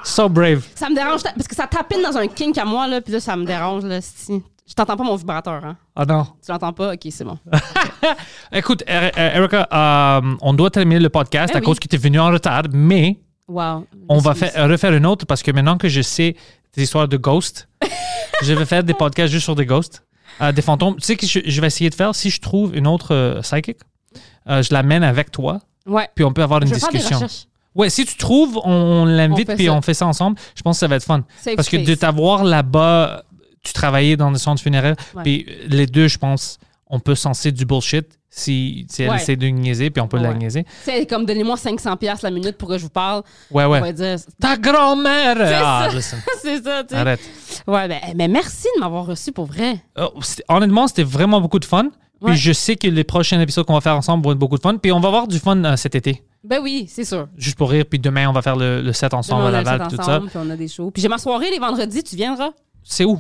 so brave. Ça me dérange parce que ça tapine dans un kink à moi, là, puis là, ça me dérange, là. si. Je t'entends pas mon vibrateur, hein? Ah non. Tu l'entends pas? Ok, c'est bon. Écoute, Er- Er- Erica, euh, on doit terminer le podcast Eh à oui. cause que tu es venu en retard, mais Wow. on va faire, refaire une autre parce que maintenant que je sais des histoires de ghosts, je vais faire des podcasts juste sur des ghosts, euh, des fantômes. Tu sais que je, je vais essayer de faire, si je trouve une autre euh, psychic, euh, je l'amène avec toi, Ouais. puis on peut avoir une Je discussion. Ouais, si tu trouves, on, on l'invite puis ça. on fait ça ensemble. Je pense que ça va être fun. Safe Parce que de t'avoir là-bas, tu travaillais dans des centres funéraires, Ouais. puis les deux, je pense, on peut censer du bullshit si, si elle Ouais. essaie de niaiser, puis on peut la niaiser. C'est comme donnez-moi 500$ piastres la minute pour que je vous parle. Ouais, On ouais. va dire. Ta grand-mère! Ah, ça. c'est ça, tu sais. arrête. Ouais, ben, mais merci de m'avoir reçu pour vrai. Oh, honnêtement, c'était vraiment beaucoup de fun. Puis je sais que les prochains épisodes qu'on va faire ensemble vont être beaucoup de fun. Puis on va avoir du fun euh, cet été. Ben oui, c'est sûr. Juste pour rire. Puis demain, on va faire le, le set ensemble on à le Laval, tout ça. puis on a des shows. Puis j'ai ma soirée les vendredis, tu viendras. C'est où?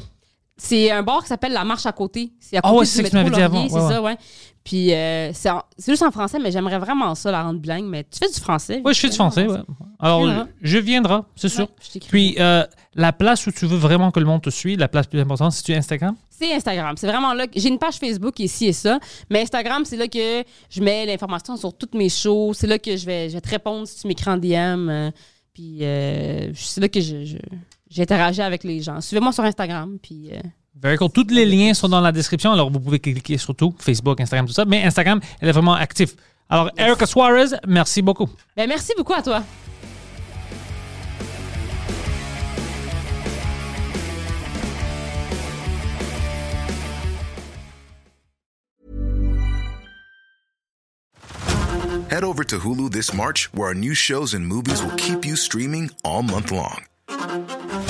C'est un bar qui s'appelle La Marche à côté. C'est à Ah côté ouais, du c'est ce que tu m'avais dit. C'est Ouais, ça, ouais. Puis euh, c'est en- c'est juste en français, mais j'aimerais vraiment ça, la rendre bilingue. Mais tu fais du français? Oui, je fais du français. ouais. Alors, viendras. je viendrai, c'est sûr. Ouais, je. Puis euh, la place où tu veux vraiment que le monde te suive, la place plus importante, c'est tu Instagram? C'est Instagram. C'est vraiment là. que- J'ai une page Facebook ici et ça. Mais Instagram, c'est là que je mets l'information sur toutes mes shows. C'est là que je vais, je vais te répondre si tu m'écris en DM. euh, puis euh, c'est là que je, je- j'interagis avec les gens. Suivez-moi sur Instagram. Puis euh, Very cool. Tous les liens sont dans la description, alors vous pouvez cliquer sur tout, Facebook, Instagram, tout ça. Mais Instagram, elle est vraiment active. Alors, Erica Suarez, merci beaucoup. ben, merci beaucoup à toi. Head over to Hulu this March, where our new shows and movies will keep you streaming all month long.